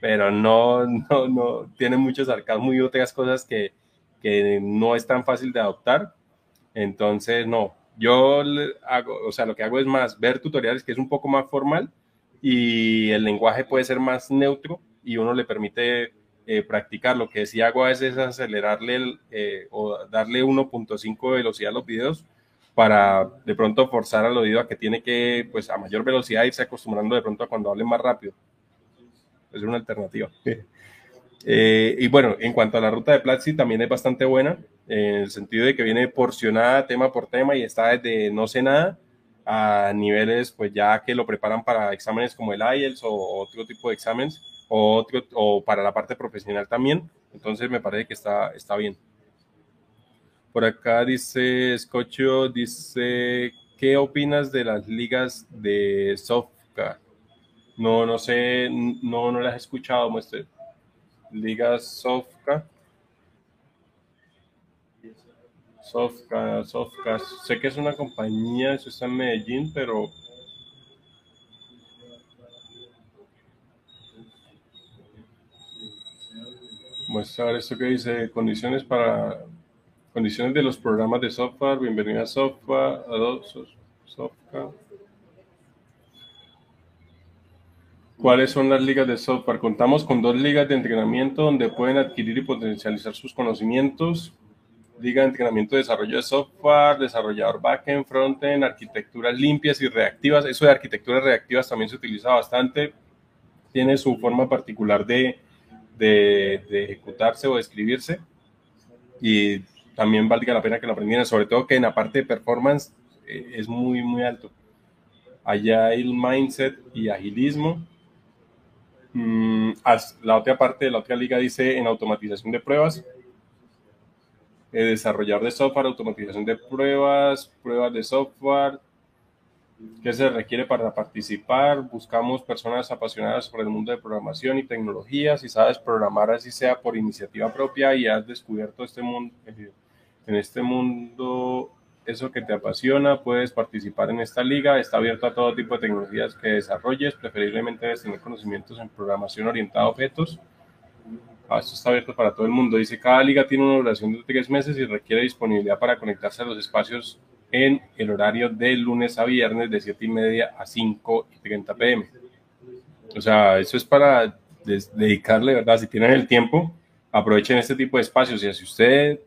pero no, no, no, tiene muchos sarcasmo y otras cosas que, que no es tan fácil de adoptar. Entonces, no, yo hago, o sea, lo que hago es más ver tutoriales que es un poco más formal y el lenguaje puede ser más neutro y uno le permite eh, practicar. Lo que sí hago a veces es acelerarle eh, o darle 1.5 de velocidad a los videos para de pronto forzar al oído a que tiene que, pues a mayor velocidad, irse acostumbrando de pronto a cuando hable más rápido. Es una alternativa. Eh, y bueno, en cuanto a la ruta de Platzi, también es bastante buena, en el sentido de que viene porcionada tema por tema y está desde no sé nada a niveles, pues ya que lo preparan para exámenes como el IELTS o otro tipo de exámenes, o, otro, o para la parte profesional también. Entonces me parece que está, está bien. Por acá dice Escocho, dice, ¿qué opinas de las ligas de Sofka? No, no sé, no, no las he escuchado, muestre. Ligas Sofka. Sofka, Sofka. Sé que es una compañía, eso está en Medellín, pero ver esto que dice condiciones para Condiciones de los programas de software. Bienvenida a software. software. ¿Cuáles son las ligas de software? Contamos con dos ligas de entrenamiento donde pueden adquirir y potencializar sus conocimientos. Liga de entrenamiento de desarrollo de software, desarrollador backend, frontend, arquitecturas limpias y reactivas. Eso de arquitecturas reactivas también se utiliza bastante. Tiene su forma particular de, de, de ejecutarse o de escribirse. Y también valga la pena que lo aprendieran, sobre todo que en la parte de performance eh, es muy, muy alto. Allá hay el mindset y agilismo. Mm, la otra parte de la otra liga dice en automatización de pruebas, eh, desarrollar de software, automatización de pruebas, pruebas de software, ¿Qué se requiere para participar? Buscamos personas apasionadas por el mundo de programación y tecnología. Si sabes programar así sea por iniciativa propia y has descubierto este mundo, eh, en este mundo, eso que te apasiona, puedes participar en esta liga. Está abierto a todo tipo de tecnologías que desarrolles. Preferiblemente debes tener conocimientos en programación orientada a objetos. Ah, esto está abierto para todo el mundo. Dice, cada liga tiene una duración de tres meses y requiere disponibilidad para conectarse a los espacios en el horario de lunes a viernes de 7 y media a 5 y 30 pm. O sea, eso es para dedicarle, ¿verdad? Si tienen el tiempo, aprovechen este tipo de espacios. Y si usted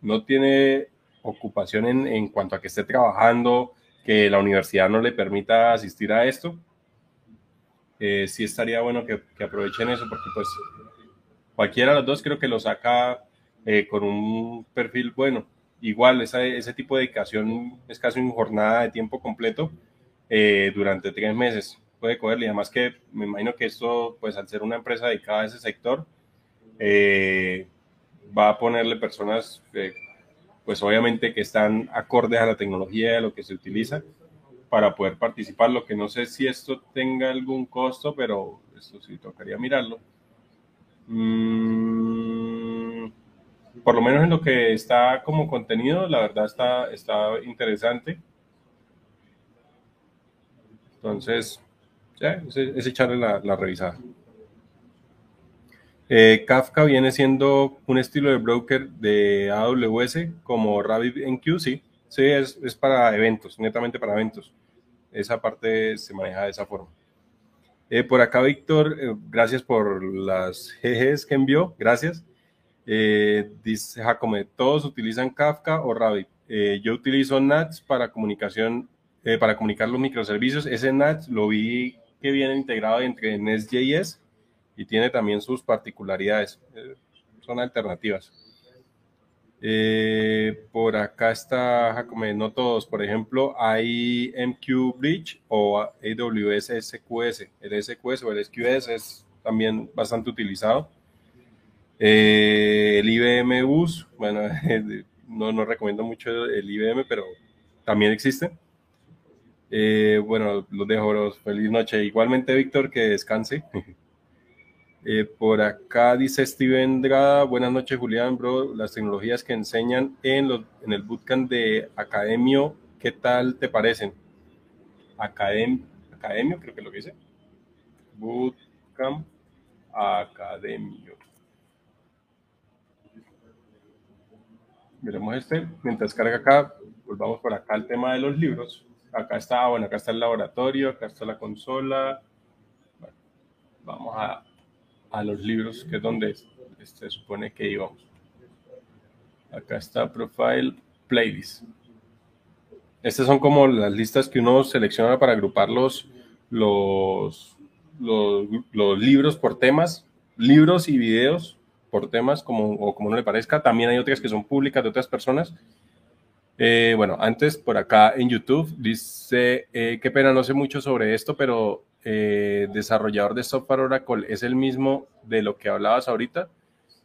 no tiene ocupación en, en, cuanto a que esté trabajando, que la universidad no le permita asistir a esto, eh, sí estaría bueno que, que, aprovechen eso, porque pues cualquiera de los dos creo que lo saca eh, con un perfil bueno. Igual, ese tipo de dedicación es casi una jornada de tiempo completo eh, durante tres meses. Puede cogerle, además que me imagino que esto, pues al ser una empresa dedicada a ese sector, eh, va a ponerle personas, eh, pues obviamente que están acordes a la tecnología, a lo que se utiliza, para poder participar. Lo que no sé si esto tenga algún costo, pero eso sí tocaría mirarlo. Mm, por lo menos en lo que está como contenido, la verdad está, está interesante. Entonces, ya, es, echarle la, la revisada. Eh, Kafka viene siendo un estilo de broker de AWS como RabbitMQ, sí. Sí, es, para eventos, netamente para eventos. Esa parte se maneja de esa forma. Eh, por acá, Víctor, eh, gracias por las GGs que envió, gracias. Eh, dice Jacome, ¿todos utilizan Kafka o Rabbit? yo utilizo NATS para comunicación, para comunicar los microservicios. Ese NATS lo vi que viene integrado entre Nest.js y tiene también sus particularidades. son alternativas. Eh, por acá está Jacome, no todos, por ejemplo, hay MQ Bridge o AWS SQS. El SQS o el SQS es también bastante utilizado. Eh, el IBM Bus, bueno, no, no recomiendo mucho el IBM, pero también existe. Eh, bueno, los dejo, feliz noche. Igualmente, Víctor, que descanse. Eh, por acá dice Steven Drada, buenas noches Julián, bro, las tecnologías que enseñan en, los, en el bootcamp de Academio, ¿qué tal te parecen? Academ, Academio, creo que es lo que dice. Bootcamp Academio. Veremos este. Mientras carga acá, volvamos por acá al tema de los libros. Acá está, bueno, acá está el laboratorio, acá está la consola. vamos a a los libros, que es donde se supone que íbamos. Acá está Profile Playlist. Estas son como las listas que uno selecciona para agrupar los, los, los, libros por temas, libros y videos por temas, como, o como no le parezca. También hay otras que son públicas de otras personas. Eh, bueno, antes por acá en YouTube dice, eh, qué pena, no sé mucho sobre esto, pero eh, desarrollador de software Oracle es el mismo de lo que hablabas ahorita.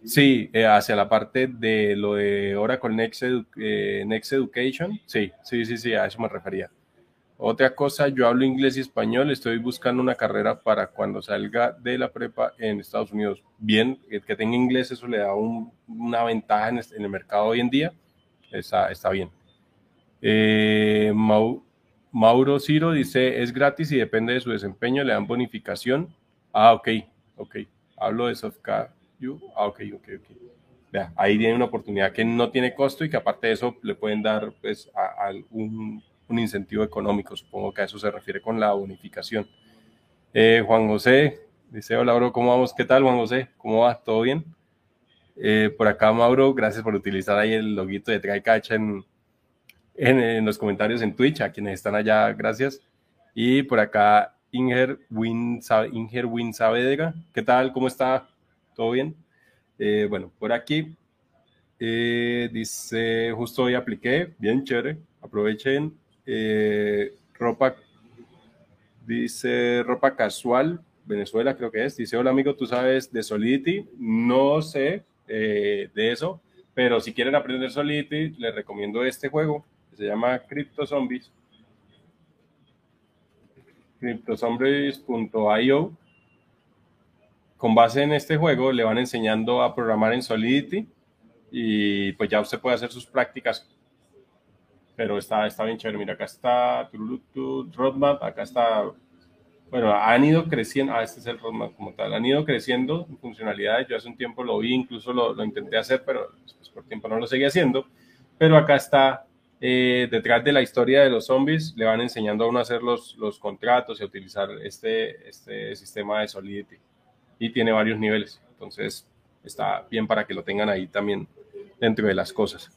Sí, eh, hacia la parte de lo de Oracle Next, eh, Next Education. Sí, sí, sí, sí, a eso me refería. Otra cosa, yo hablo inglés y español, estoy buscando una carrera para cuando salga de la prepa en Estados Unidos. Bien, el que tenga inglés, eso le da una ventaja en, el mercado hoy en día. Está, bien. Eh, Mau, Mauro Ciro dice, es gratis y depende de su desempeño, le dan bonificación. Ah, ok, ok. Hablo de Softcar. Ah, ok, ok, ok. Ahí tiene una oportunidad que no tiene costo y que aparte de eso le pueden dar pues, a, un, incentivo económico. Supongo que a eso se refiere con la bonificación. Eh, Juan José dice, hola, ¿cómo vamos? ¿Qué tal, Juan José? ¿Cómo va? ¿Todo bien? Eh, por acá, Mauro, gracias por utilizar ahí el loguito de Traicacha en, en, los comentarios en Twitch, a quienes están allá, gracias. Y por acá, Inger Win, Inger Win Saavedra, ¿qué tal? ¿Cómo está? ¿Todo bien? Eh, bueno, por aquí dice, justo hoy apliqué, bien chévere, aprovechen. Eh, ropa, dice ropa casual, Venezuela creo que es. Dice, hola amigo, ¿tú sabes de Solidity? No sé de eso, pero si quieren aprender Solidity, les recomiendo este juego se llama Crypto Zombies. CryptoZombies.io. Con base en este juego le van enseñando a programar en Solidity y pues ya usted puede hacer sus prácticas. Pero está, está bien chévere. Mira, acá está roadmap, acá está bueno, han ido creciendo, ah, este es el roadmap como tal, han ido creciendo en funcionalidades, yo hace un tiempo lo vi, incluso lo, lo intenté hacer, pero pues, por tiempo no lo seguí haciendo, pero acá está eh, detrás de la historia de los zombies le van enseñando a uno a hacer los, los contratos y a utilizar este, este sistema de Solidity. Y tiene varios niveles, entonces está bien para que lo tengan ahí también dentro de las cosas.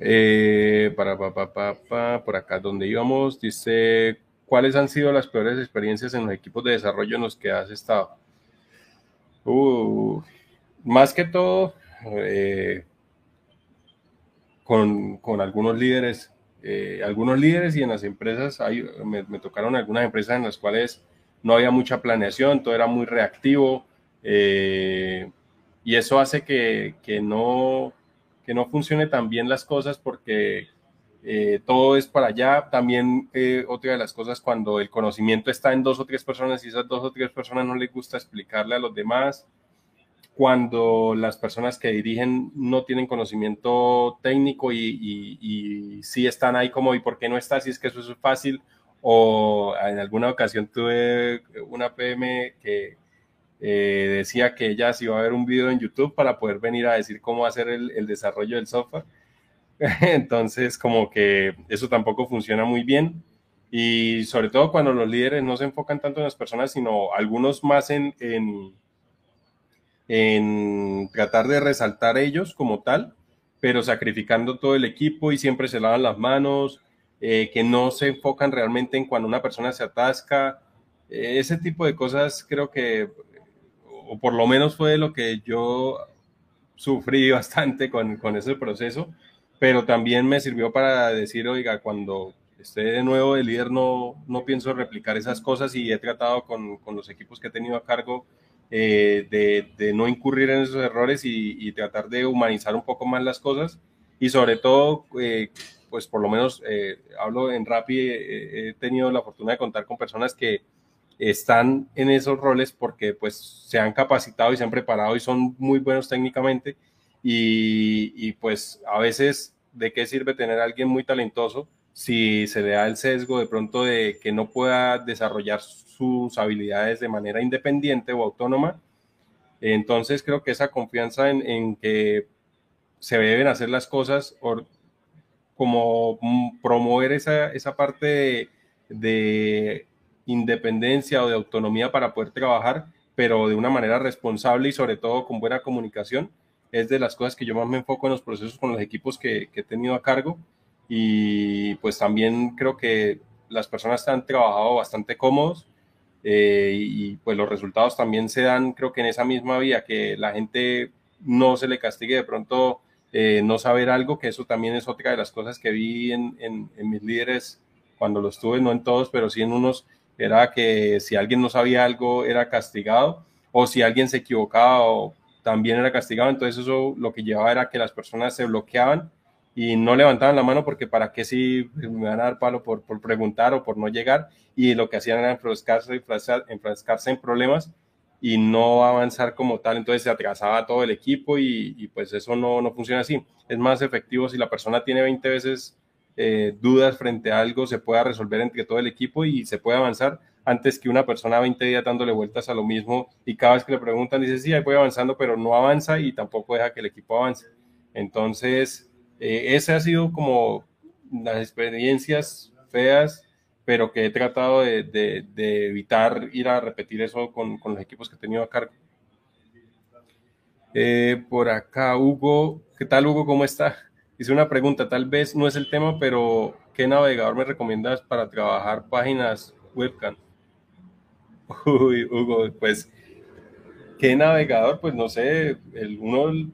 Eh, para, pa, por acá donde íbamos, dice, ¿cuáles han sido las peores experiencias en los equipos de desarrollo en los que has estado? Uh, más que todo, eh, con, algunos líderes, eh, algunos líderes y en las empresas, hay, me, tocaron algunas empresas en las cuales no había mucha planeación, todo era muy reactivo eh, y eso hace que, que, no, que no funcione tan bien las cosas porque eh, todo es para allá. También otra de las cosas cuando el conocimiento está en dos o tres personas y esas dos o tres personas no les gusta explicarle a los demás cuando las personas que dirigen no tienen conocimiento técnico y, y, sí están ahí como, ¿y por qué no está? Si es que eso es fácil. O en alguna ocasión tuve una PM que eh, decía que ella sí iba a ver un video en YouTube para poder venir a decir cómo hacer el, desarrollo del software. Entonces, como que eso tampoco funciona muy bien. Y sobre todo cuando los líderes no se enfocan tanto en las personas, sino algunos más en, en, en tratar de resaltar ellos como tal, pero sacrificando todo el equipo y siempre se lavan las manos, eh, que no se enfocan realmente en cuando una persona se atasca. Eh, ese tipo de cosas creo que, o por lo menos fue lo que yo sufrí bastante con, con ese proceso, pero también me sirvió para decir, oiga, cuando esté de nuevo de líder no, no pienso replicar esas cosas y he tratado con, con los equipos que he tenido a cargo eh, de, no incurrir en esos errores y, y, tratar de humanizar un poco más las cosas. Y sobre todo, eh, pues por lo menos eh, hablo en Rappi, he tenido la fortuna de contar con personas que están en esos roles porque pues se han capacitado y se han preparado y son muy buenos técnicamente y, y pues a veces de qué sirve tener a alguien muy talentoso si se le da el sesgo de pronto de que no pueda desarrollar sus habilidades de manera independiente o autónoma. Entonces creo que esa confianza en, en que se deben hacer las cosas o como promover esa, esa parte de, independencia o de autonomía para poder trabajar, pero de una manera responsable y sobre todo con buena comunicación, es de las cosas que yo más me enfoco en los procesos con los equipos que, que he tenido a cargo. Y pues también creo que las personas han trabajado bastante cómodos eh, y pues los resultados también se dan creo que en esa misma vía, que la gente no se le castigue de pronto eh, no saber algo, que eso también es otra de las cosas que vi en, en, en mis líderes cuando los tuve, no en todos, pero sí en unos, era que si alguien no sabía algo era castigado o si alguien se equivocaba también era castigado, entonces eso lo que llevaba era que las personas se bloqueaban y no levantaban la mano porque para qué si me van a dar palo por, por preguntar o por no llegar y lo que hacían era enfrascarse, enfrascarse en problemas y no avanzar como tal, entonces se atrasaba todo el equipo y, y pues eso no, no, funciona así. Es más efectivo si la persona tiene 20 veces eh, dudas frente a algo, se pueda resolver entre todo el equipo y se puede avanzar antes que una persona 20 días dándole vueltas a lo mismo y cada vez que le preguntan dice, sí, ahí voy avanzando, pero no avanza y tampoco deja que el equipo avance. Entonces, eh, ese ha sido como las experiencias feas, pero que he tratado de, de, de evitar ir a repetir eso con, con, los equipos que he tenido a cargo. Eh, por acá, Hugo, ¿qué tal Hugo? ¿Cómo está? Hice una pregunta, tal vez no es el tema, pero ¿qué navegador me recomiendas para trabajar páginas webcam? Uy, Hugo, pues, ¿qué navegador? Pues no sé, el uno,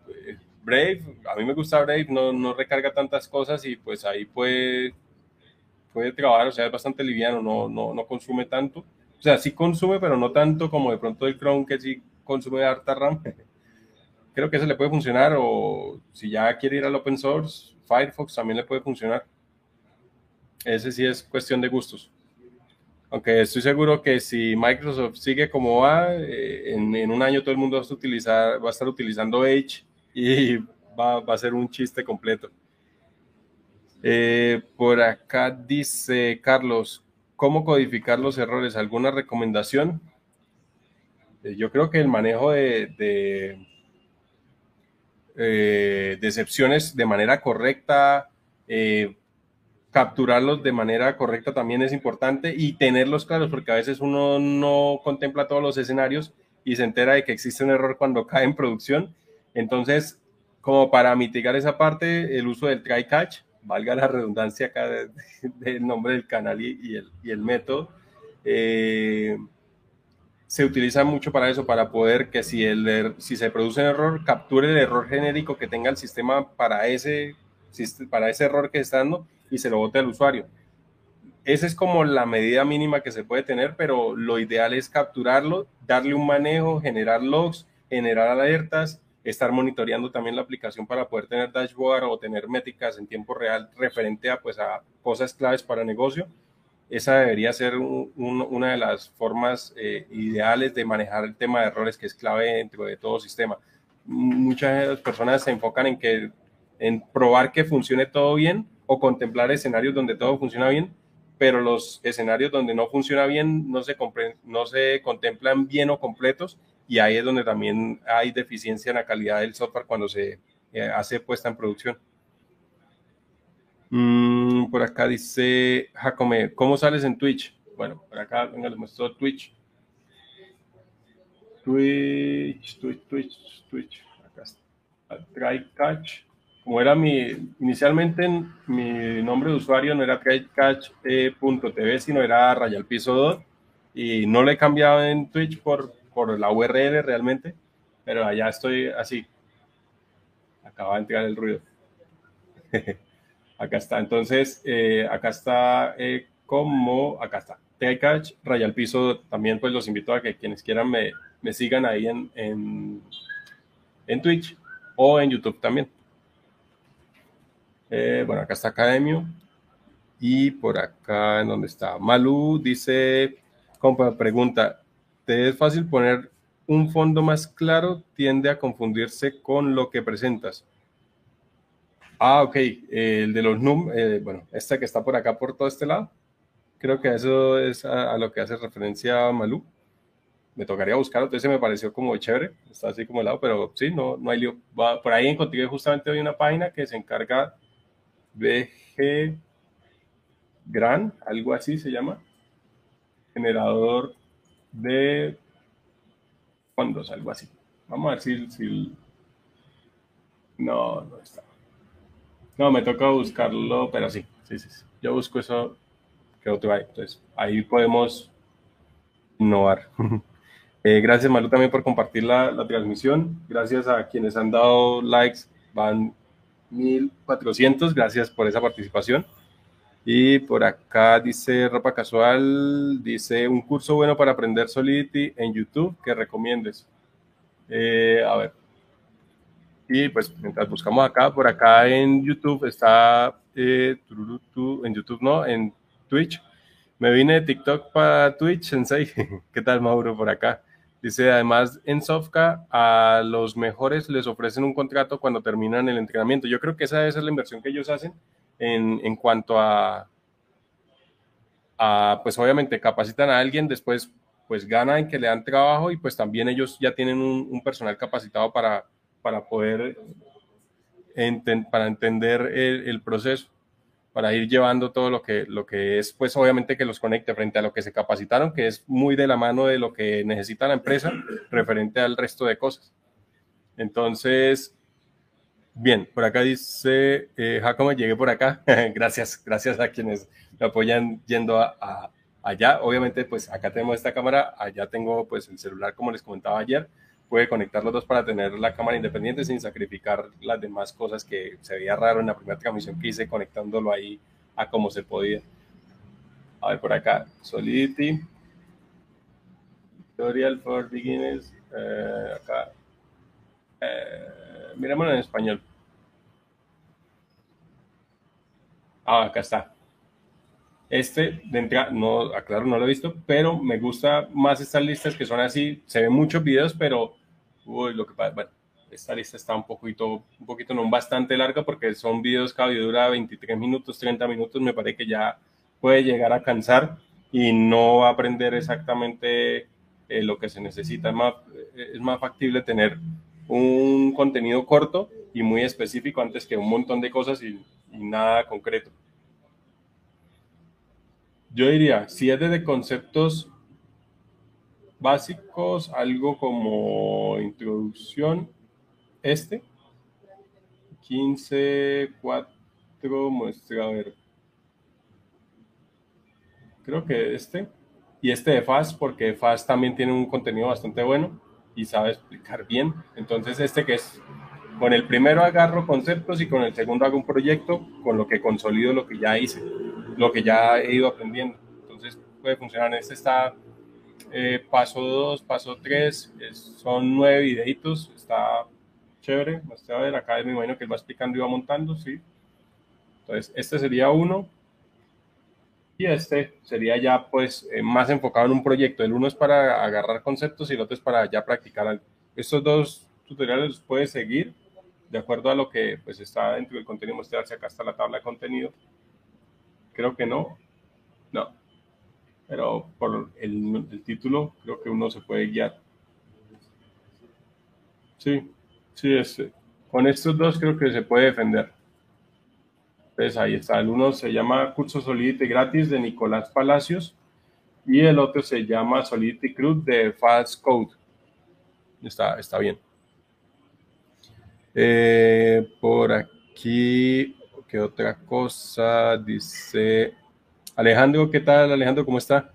Brave, a mí me gusta Brave, no, no recarga tantas cosas y pues ahí puede, puede trabajar, o sea, es bastante liviano, no, no, no consume tanto. O sea, sí consume, pero no tanto como de pronto el Chrome que sí consume harta RAM. Creo que ese le puede funcionar o si ya quiere ir al open source, Firefox también le puede funcionar. Ese sí es cuestión de gustos. Aunque estoy seguro que si Microsoft sigue como va, eh, en, un año todo el mundo va a, estar utilizando Edge y va, va a ser un chiste completo. Eh, por acá dice Carlos, ¿cómo codificar los errores? ¿Alguna recomendación? Eh, yo creo que el manejo de, eh, de excepciones de manera correcta, eh, capturarlos de manera correcta también es importante y tenerlos claros, porque a veces uno no contempla todos los escenarios y se entera de que existe un error cuando cae en producción. Entonces, como para mitigar esa parte, el uso del try catch, valga la redundancia acá del de, de nombre del canal y, y, el, y el, método, eh, se utiliza mucho para eso, para poder que si, el, er, si se produce un error, capture el error genérico que tenga el sistema para ese, para ese error que está dando y se lo bote al usuario. Esa es como la medida mínima que se puede tener, pero lo ideal es capturarlo, darle un manejo, generar logs, generar alertas estar monitoreando también la aplicación para poder tener dashboard o tener métricas en tiempo real referente a, pues, a cosas claves para negocio. Esa debería ser un, un, una de las formas eh, ideales de manejar el tema de errores que es clave dentro de todo sistema. Muchas personas se enfocan en que en probar que funcione todo bien o contemplar escenarios donde todo funciona bien, pero los escenarios donde no funciona bien no se, no se contemplan bien o completos y ahí es donde también hay deficiencia en la calidad del software cuando se eh, hace puesta en producción. Mm, por acá dice Jacome, ¿cómo sales en Twitch? Bueno, por acá, venga, les muestro Twitch. Twitch, Twitch, Twitch, Twitch. Acá está. Try Catch. Como era mi, inicialmente mi nombre de usuario no era trycatch.tv, sino era Rayal Piso 2. Y no le he cambiado en Twitch por, por la URL realmente, pero allá estoy así. Acaba de entrar el ruido. acá está. Entonces, eh, acá está eh, como, acá está. Trycatch, Rayal Piso, también pues los invito a que quienes quieran me, me sigan ahí en, en, en, Twitch o en YouTube también. Eh, bueno, acá está Academio. Y por acá, en donde está Malu, dice, compa, pregunta, ¿te es fácil poner un fondo más claro? Tiende a confundirse con lo que presentas. Ah, ok, el de los números, eh, bueno, esta que está por acá, por todo este lado. Creo que eso es a, lo que hace referencia Malú me tocaría buscarlo, entonces me pareció como chévere, está así como el lado, pero sí, no, no hay lío. por ahí encontré justamente hoy una página que se encarga BG Gran, algo así se llama, generador de fondos, algo así. Vamos a ver si... no, no está. No, me toca buscarlo, pero sí, sí, sí. Yo busco eso que otro hay. Entonces, ahí podemos innovar. Eh, gracias, Malu, también por compartir la, la, transmisión. Gracias a quienes han dado likes. Van 1400. Gracias por esa participación. Y por acá dice Ropa Casual, dice un curso bueno para aprender Solidity en YouTube que recomiendes. Eh, a ver. Y pues mientras buscamos acá, por acá en YouTube está, eh, en YouTube no, en Twitch. Me vine de TikTok para Twitch, Sensei. ¿Qué tal, Mauro, por acá? Dice, además, en Sofka a los mejores les ofrecen un contrato cuando terminan el entrenamiento. Yo creo que esa, es la inversión que ellos hacen en, en cuanto a, a, pues obviamente capacitan a alguien, después pues ganan que le dan trabajo y pues también ellos ya tienen un, un personal capacitado para, para poder para entender el, proceso para ir llevando todo lo que, lo que es, pues obviamente que los conecte frente a lo que se capacitaron, que es muy de la mano de lo que necesita la empresa referente al resto de cosas. Entonces, bien, por acá dice eh, llegué por acá. gracias, gracias a quienes me apoyan yendo a, allá. Obviamente, pues acá tenemos esta cámara, allá tengo pues el celular, como les comentaba ayer puede conectar los dos para tener la cámara independiente sin sacrificar las demás cosas que se veía raro en la primera transmisión que hice conectándolo ahí a como se podía. A ver por acá, Solidity, Tutorial for Beginners, eh, acá, eh, en español. Ah, acá está. Este, de entrada, no, aclaro, no lo he visto, pero me gusta más estas listas que son así. Se ven muchos videos, pero uy, lo que pasa, bueno, esta lista está un poquito, un poquito, no bastante larga porque son videos, cada video dura 23 minutos, 30 minutos, me parece que ya puede llegar a cansar y no aprender exactamente eh, lo que se necesita. Es más, es más factible tener un contenido corto y muy específico antes que un montón de cosas y, y nada concreto. Yo diría, si es de conceptos básicos, algo como introducción, este, 15, 4, muestra, a ver, creo que este, y este de FAST, porque FAST también tiene un contenido bastante bueno y sabe explicar bien. Entonces, este que es, con el primero agarro conceptos y con el segundo hago un proyecto con lo que consolido lo que ya hice lo que ya he ido aprendiendo. Entonces puede funcionar. Este está eh, paso 2, paso 3, son nueve videitos, está chévere. A ver, acá me imagino que él va explicando y va montando, sí. Entonces, este sería uno. Y este sería ya pues eh, más enfocado en un proyecto. El uno es para agarrar conceptos y el otro es para ya practicar. Estos dos tutoriales los puedes seguir de acuerdo a lo que pues está dentro del contenido. Mostrarse acá está la tabla de contenido Creo que no. No. Pero por el, título creo que uno se puede guiar. Sí, sí, este. Con estos dos creo que se puede defender. Entonces ahí está, el uno se llama Curso Solidity Gratis de Nicolás Palacios y el otro se llama Solidity Cruz de Fast Code. Está, está bien. Eh, por aquí, ¿qué otra cosa? Dice Alejandro, ¿qué tal Alejandro? ¿Cómo está?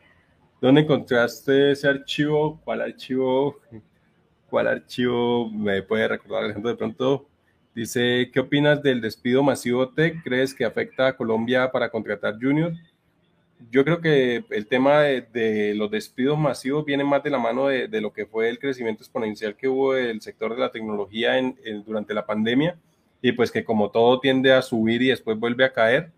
¿Dónde encontraste ese archivo? ¿Cuál archivo? ¿Cuál archivo me puede recordar Alejandro de pronto? Dice, ¿qué opinas del despido masivo? ¿Crees que afecta a Colombia para contratar juniors? Yo creo que el tema de, los despidos masivos viene más de la mano de, lo que fue el crecimiento exponencial que hubo del sector de la tecnología en, durante la pandemia. Y pues que como todo tiende a subir y después vuelve a caer,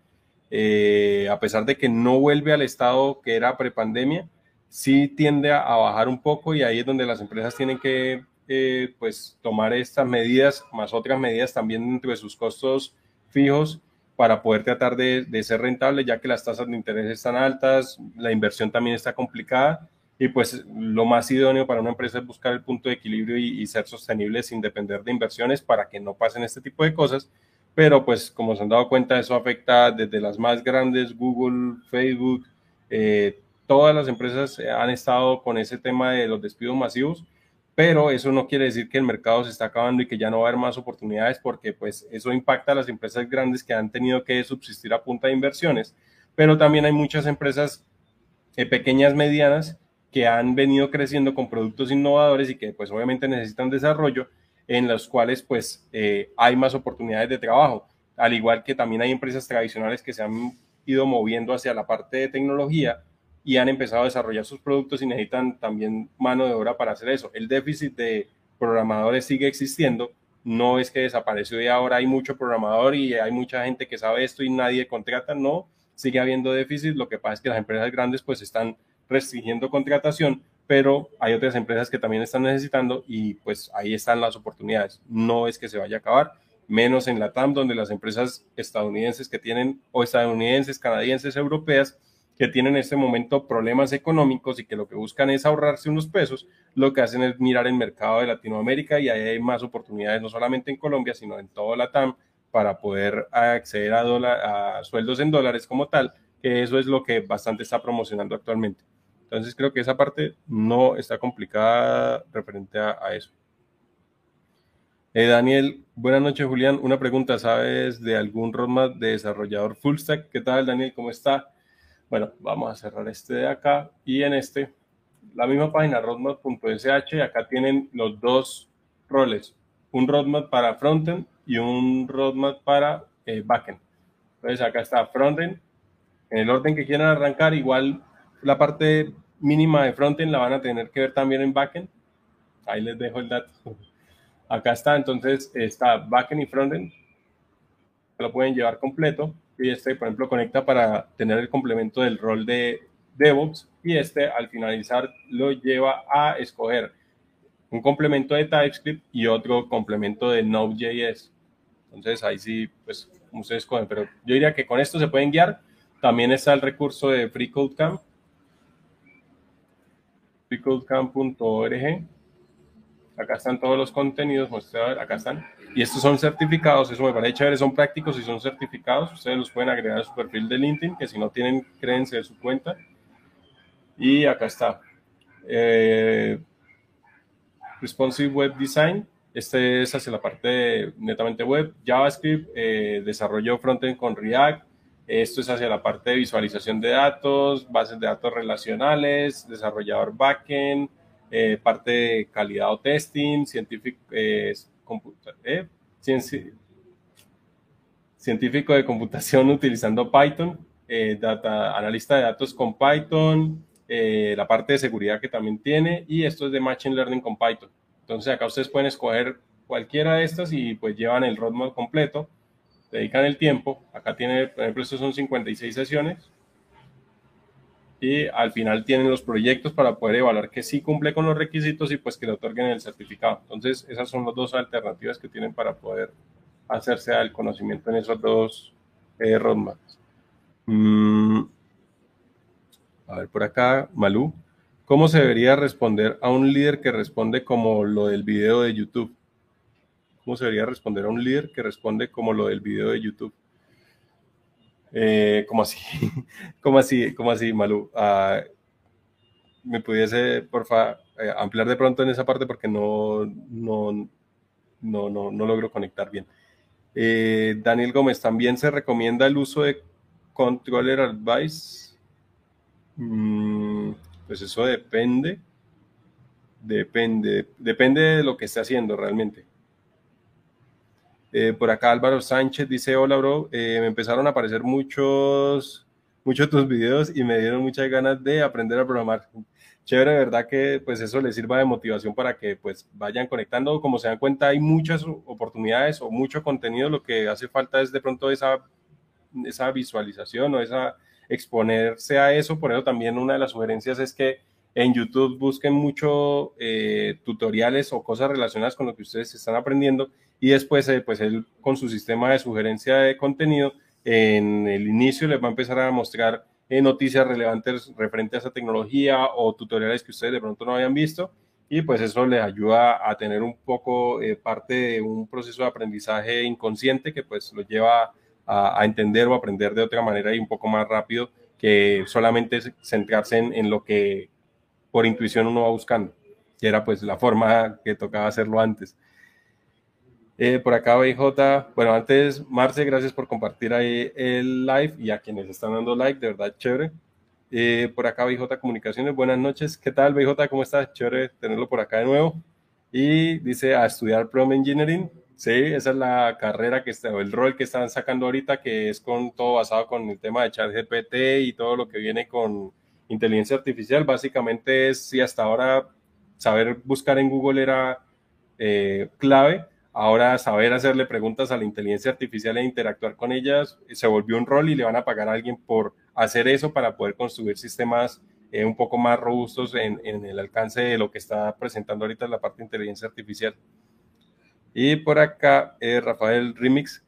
eh, a pesar de que no vuelve al estado que era prepandemia, sí tiende a bajar un poco y ahí es donde las empresas tienen que eh, pues tomar estas medidas, más otras medidas también entre sus costos fijos para poder tratar de, ser rentable, ya que las tasas de interés están altas, la inversión también está complicada y pues lo más idóneo para una empresa es buscar el punto de equilibrio y, ser sostenible sin depender de inversiones para que no pasen este tipo de cosas. Pero pues como se han dado cuenta, eso afecta desde las más grandes, Google, Facebook, eh, todas las empresas han estado con ese tema de los despidos masivos pero eso no quiere decir que el mercado se está acabando y que ya no va a haber más oportunidades porque pues eso impacta a las empresas grandes que han tenido que subsistir a punta de inversiones, pero también hay muchas empresas eh, pequeñas, medianas, que han venido creciendo con productos innovadores y que pues obviamente necesitan desarrollo en los cuales pues eh, hay más oportunidades de trabajo, al igual que también hay empresas tradicionales que se han ido moviendo hacia la parte de tecnología y han empezado a desarrollar sus productos y necesitan también mano de obra para hacer eso. El déficit de programadores sigue existiendo, no es que desapareció y ahora hay mucho programador y hay mucha gente que sabe esto y nadie contrata, no, sigue habiendo déficit, lo que pasa es que las empresas grandes pues están restringiendo contratación, pero hay otras empresas que también están necesitando y pues ahí están las oportunidades. No es que se vaya a acabar, menos en la TAM, donde las empresas estadounidenses que tienen, o estadounidenses, canadienses, europeas, que tienen en este momento problemas económicos y que lo que buscan es ahorrarse unos pesos, lo que hacen es mirar el mercado de Latinoamérica y ahí hay más oportunidades, no solamente en Colombia, sino en toda la TAM, para poder acceder a, a sueldos en dólares como tal, que eso es lo que bastante está promocionando actualmente. Entonces creo que esa parte no está complicada referente a, eso. Eh, Daniel, buenas noches Julián. Una pregunta, ¿sabes de algún roadmap de desarrollador full stack? ¿Qué tal Daniel? ¿Cómo está? Bueno, vamos a cerrar este de acá y en este, la misma página roadmap.sh, acá tienen los dos roles, un roadmap para frontend y un roadmap para eh, backend. Entonces acá está frontend, en el orden que quieran arrancar, igual la parte mínima de frontend la van a tener que ver también en backend. Ahí les dejo el dato. Acá está, entonces está backend y frontend. Lo pueden llevar completo y este, por ejemplo, conecta para tener el complemento del rol de DevOps y este al finalizar lo lleva a escoger un complemento de TypeScript y otro complemento de Node.js. Entonces ahí sí, pues ustedes escogen, pero yo diría que con esto se pueden guiar. También está el recurso de FreeCodeCamp, freecodecamp.org. Acá están todos los contenidos, acá están. Y estos son certificados, eso me parece chévere, son prácticos y son certificados. Ustedes los pueden agregar a su perfil de LinkedIn, que si no tienen, créense de su cuenta. Y acá está. Eh, responsive Web Design. Este es hacia la parte netamente web. JavaScript, eh, desarrollo frontend con React. Esto es hacia la parte de visualización de datos, bases de datos relacionales, desarrollador backend, eh, parte de calidad o testing, científico, eh, eh, científico de computación utilizando Python, eh, data, analista de datos con Python, eh, la parte de seguridad que también tiene y esto es de Machine Learning con Python. Entonces acá ustedes pueden escoger cualquiera de estas y pues llevan el roadmap completo, dedican el tiempo. Acá tiene, por ejemplo, estos son 56 sesiones y al final tienen los proyectos para poder evaluar que sí cumple con los requisitos y pues que le otorguen el certificado. Entonces, esas son las dos alternativas que tienen para poder hacerse al conocimiento en esos dos eh, roadmaps. Mm, a ver, por acá, Malú, ¿cómo se debería responder a un líder que responde como lo del video de YouTube? ¿Cómo se debería responder a un líder que responde como lo del video de YouTube? Eh, ¿Cómo así? ¿Cómo así? ¿Cómo así, Malu? Ah, ¿Me pudiese, por favor, eh, ampliar de pronto en esa parte porque no, no, no, no, no logro conectar bien? Eh, Daniel Gómez, también se recomienda el uso de Controller Advice. Mm, pues eso depende. Depende, depende de lo que esté haciendo realmente. Eh, por acá Álvaro Sánchez dice, hola bro, eh, me empezaron a aparecer muchos, muchos tus videos y me dieron muchas ganas de aprender a programar. Chévere, verdad que pues eso les sirva de motivación para que pues vayan conectando. Como se dan cuenta, hay muchas oportunidades o mucho contenido. Lo que hace falta es de pronto esa, esa visualización o esa exponerse a eso. Por eso también una de las sugerencias es que en YouTube busquen mucho eh, tutoriales o cosas relacionadas con lo que ustedes están aprendiendo y después eh, pues él con su sistema de sugerencia de contenido en el inicio les va a empezar a mostrar eh, noticias relevantes referente a esa tecnología o tutoriales que ustedes de pronto no habían visto y pues eso les ayuda a tener un poco parte de un proceso de aprendizaje inconsciente que pues lo lleva a, entender o aprender de otra manera y un poco más rápido que solamente centrarse en lo que por intuición uno va buscando, que era pues la forma que tocaba hacerlo antes. Eh, por acá BJ, bueno, antes Marce, gracias por compartir ahí el live y a quienes están dando like, de verdad chévere. Eh, por acá BJ Comunicaciones, buenas noches, ¿qué tal BJ? ¿Cómo estás? Chévere tenerlo por acá de nuevo. Y dice a estudiar Prom Engineering, sí, esa es la carrera que está, o el rol que están sacando ahorita, que es con todo basado con el tema de ChatGPT y todo lo que viene con inteligencia artificial básicamente es si hasta ahora saber buscar en Google era eh, clave, ahora saber hacerle preguntas a la inteligencia artificial e interactuar con ellas se volvió un rol y le van a pagar a alguien por hacer eso para poder construir sistemas eh, un poco más robustos en, el alcance de lo que está presentando ahorita la parte de inteligencia artificial. Y por acá, eh, Rafael Remix,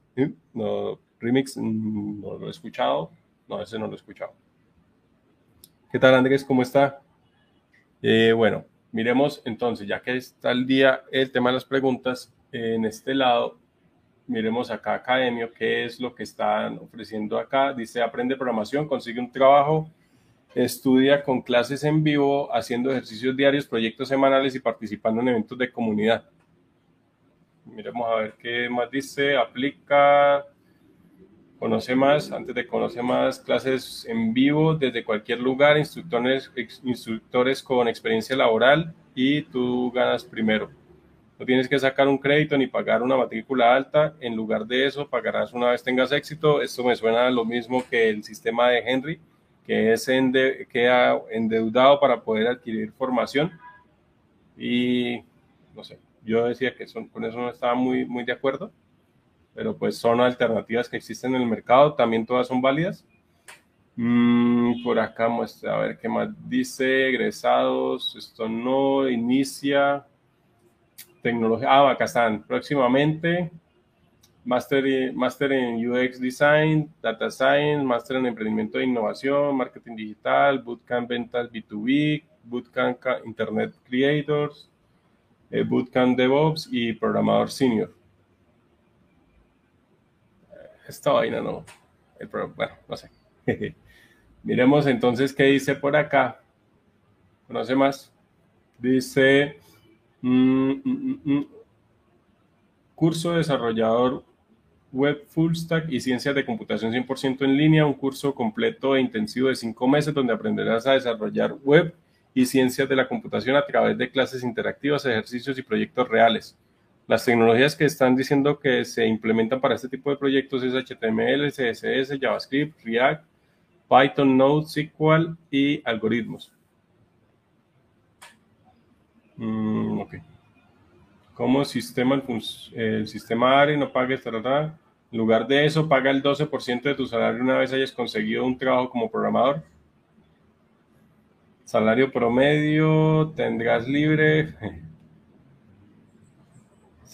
no, Remix mm, no lo he escuchado, no, ese no lo he escuchado. ¿Qué tal Andrés? ¿Cómo está? Eh, bueno, miremos entonces, ya que está el día el tema de las preguntas, en este lado, miremos acá Academio, qué es lo que están ofreciendo acá. Dice, aprende programación, consigue un trabajo, estudia con clases en vivo, haciendo ejercicios diarios, proyectos semanales y participando en eventos de comunidad. Miremos a ver qué más dice, aplica Conoce más, antes de conocer más, clases en vivo desde cualquier lugar, instructores, instructores con experiencia laboral y tú ganas primero. No tienes que sacar un crédito ni pagar una matrícula alta. En lugar de eso, pagarás una vez tengas éxito. Esto me suena lo mismo que el sistema de Henry, que es ende, queda endeudado para poder adquirir formación. Y no sé, yo decía que son, con eso no estaba muy, muy de acuerdo pero pues son alternativas que existen en el mercado, también todas son válidas. Mm, por acá muestra, a ver qué más dice, egresados, esto no, inicia, tecnología, ah, acá están, próximamente, Master, Master en UX Design, Data Science, Master en Emprendimiento e Innovación, Marketing Digital, Bootcamp Ventas B2B, Bootcamp Internet Creators, eh, Bootcamp DevOps y Programador Senior esta vaina no. bueno, no sé. Miremos entonces qué dice por acá. ¿Conoce más? Dice mm, mm, mm, curso desarrollador web full stack y ciencias de computación 100% en línea, un curso completo e intensivo de cinco meses donde aprenderás a desarrollar web y ciencias de la computación a través de clases interactivas, ejercicios y proyectos reales. Las tecnologías que están diciendo que se implementan para este tipo de proyectos es HTML, CSS, JavaScript, React, Python, Node, SQL y algoritmos. Mm, ok. Como sistema, el, sistema ARE no paga esta En lugar de eso, paga el 12% de tu salario una vez hayas conseguido un trabajo como programador. Salario promedio, tendrás libre.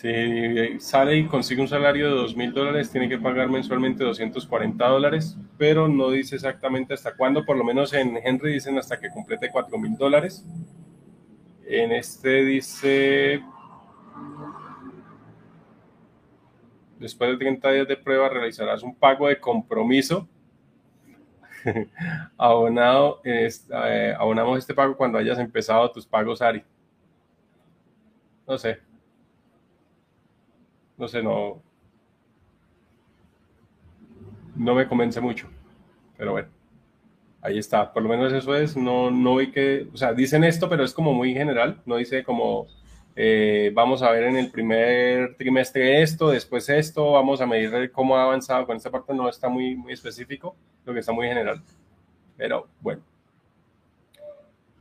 Si sale y consigue un salario de dos mil dólares, tiene que pagar mensualmente 240 dólares, pero no dice exactamente hasta cuándo, por lo menos en Henry dicen hasta que complete cuatro mil dólares. En este dice, después de 30 días de prueba realizarás un pago de compromiso Abonado, eh, abonamos este pago cuando hayas empezado tus pagos, Ari. No sé. No sé, no. No me convence mucho. Pero bueno. Ahí está. Por lo menos eso es. No, no vi que. O sea, dicen esto, pero es como muy general. No dice como. Eh, vamos a ver en el primer trimestre esto, después esto, vamos a medir cómo ha avanzado con esta parte, no está muy, muy específico, lo que está muy general. Pero bueno.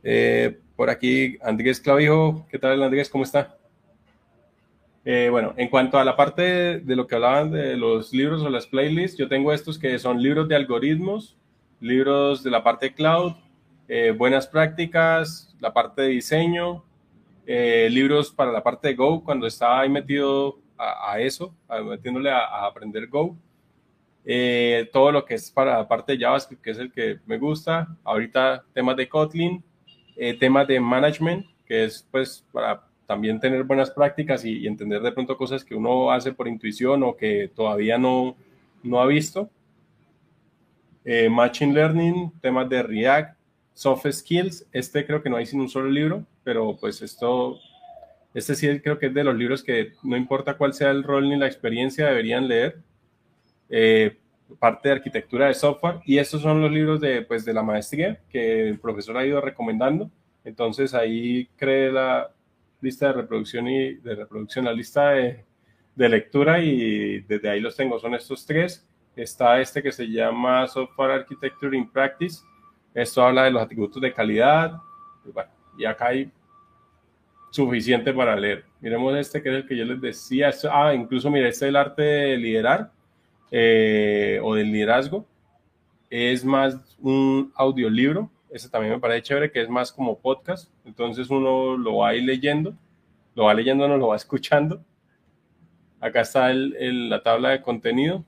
Eh, por aquí, Andrés Clavijo, ¿qué tal Andrés? ¿Cómo está? Eh, bueno, en cuanto a la parte de, lo que hablaban de los libros o las playlists, yo tengo estos que son libros de algoritmos, libros de la parte cloud, buenas prácticas, la parte de diseño, eh, libros para la parte de Go, cuando estaba ahí metido a, eso, metiéndole a, aprender Go. Eh, todo lo que es para la parte de JavaScript, que es el que me gusta. Ahorita temas de Kotlin, eh, temas de management, que es pues para también tener buenas prácticas y, entender de pronto cosas que uno hace por intuición o que todavía no, no ha visto. Machine Learning, temas de React, Soft Skills. Este creo que no hay sin un solo libro pero pues esto, este sí creo que es de los libros que no importa cuál sea el rol ni la experiencia, deberían leer. Eh, parte de arquitectura de software y estos son los libros de, pues, de la maestría que el profesor ha ido recomendando. Entonces ahí cree la lista de reproducción y de reproducción, la lista de, de lectura y desde ahí los tengo. Son estos tres. Está este que se llama Software Architecture in Practice. Esto habla de los atributos de calidad. Bueno, y acá hay suficiente para leer. Miremos este que es el que yo les decía. ah, incluso mire, este es el arte de liderar eh, o del liderazgo. Es más un audiolibro. Ese también me parece chévere, que es más como podcast. Entonces uno lo va a ir leyendo, lo va leyendo, no lo va escuchando. Acá está el, la tabla de contenido.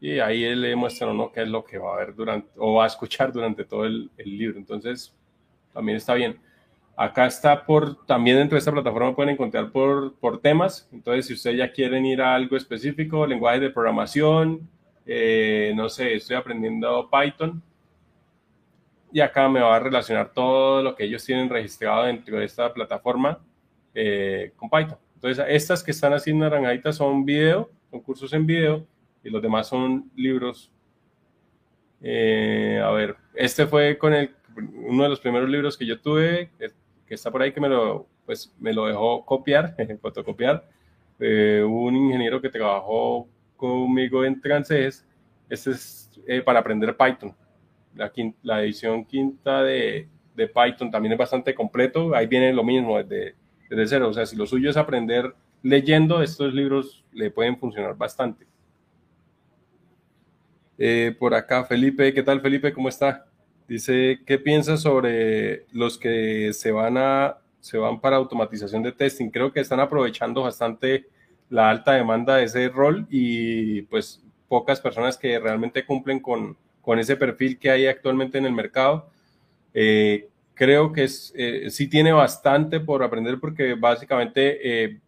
Y ahí le muestra uno qué es lo que va a ver durante, o va a escuchar durante todo el, el libro. Entonces, también está bien. Acá está por, también dentro de esta plataforma pueden encontrar por, por temas. Entonces, si ustedes ya quieren ir a algo específico, lenguaje de programación, eh, no sé, estoy aprendiendo Python. Y acá me va a relacionar todo lo que ellos tienen registrado dentro de esta plataforma eh, con Python. Entonces, estas que están así naranjaditas son video, son cursos en video, y los demás son libros. Eh, a ver, este fue con el, uno de los primeros libros que yo tuve, que está por ahí que me lo, pues, me lo dejó copiar, fotocopiar, eh, un ingeniero que trabajó conmigo en francés, este es eh, para aprender Python. La, la edición quinta de, de, Python también es bastante completo, ahí viene lo mismo desde, desde cero, o sea, si lo suyo es aprender leyendo, estos libros le pueden funcionar bastante. Eh, por acá, Felipe, ¿qué tal Felipe? ¿Cómo está? Dice, ¿qué piensas sobre los que se van a se van para automatización de testing? Creo que están aprovechando bastante la alta demanda de ese rol y pues pocas personas que realmente cumplen con, con ese perfil que hay actualmente en el mercado. Eh, creo que es, eh, sí tiene bastante por aprender porque básicamente,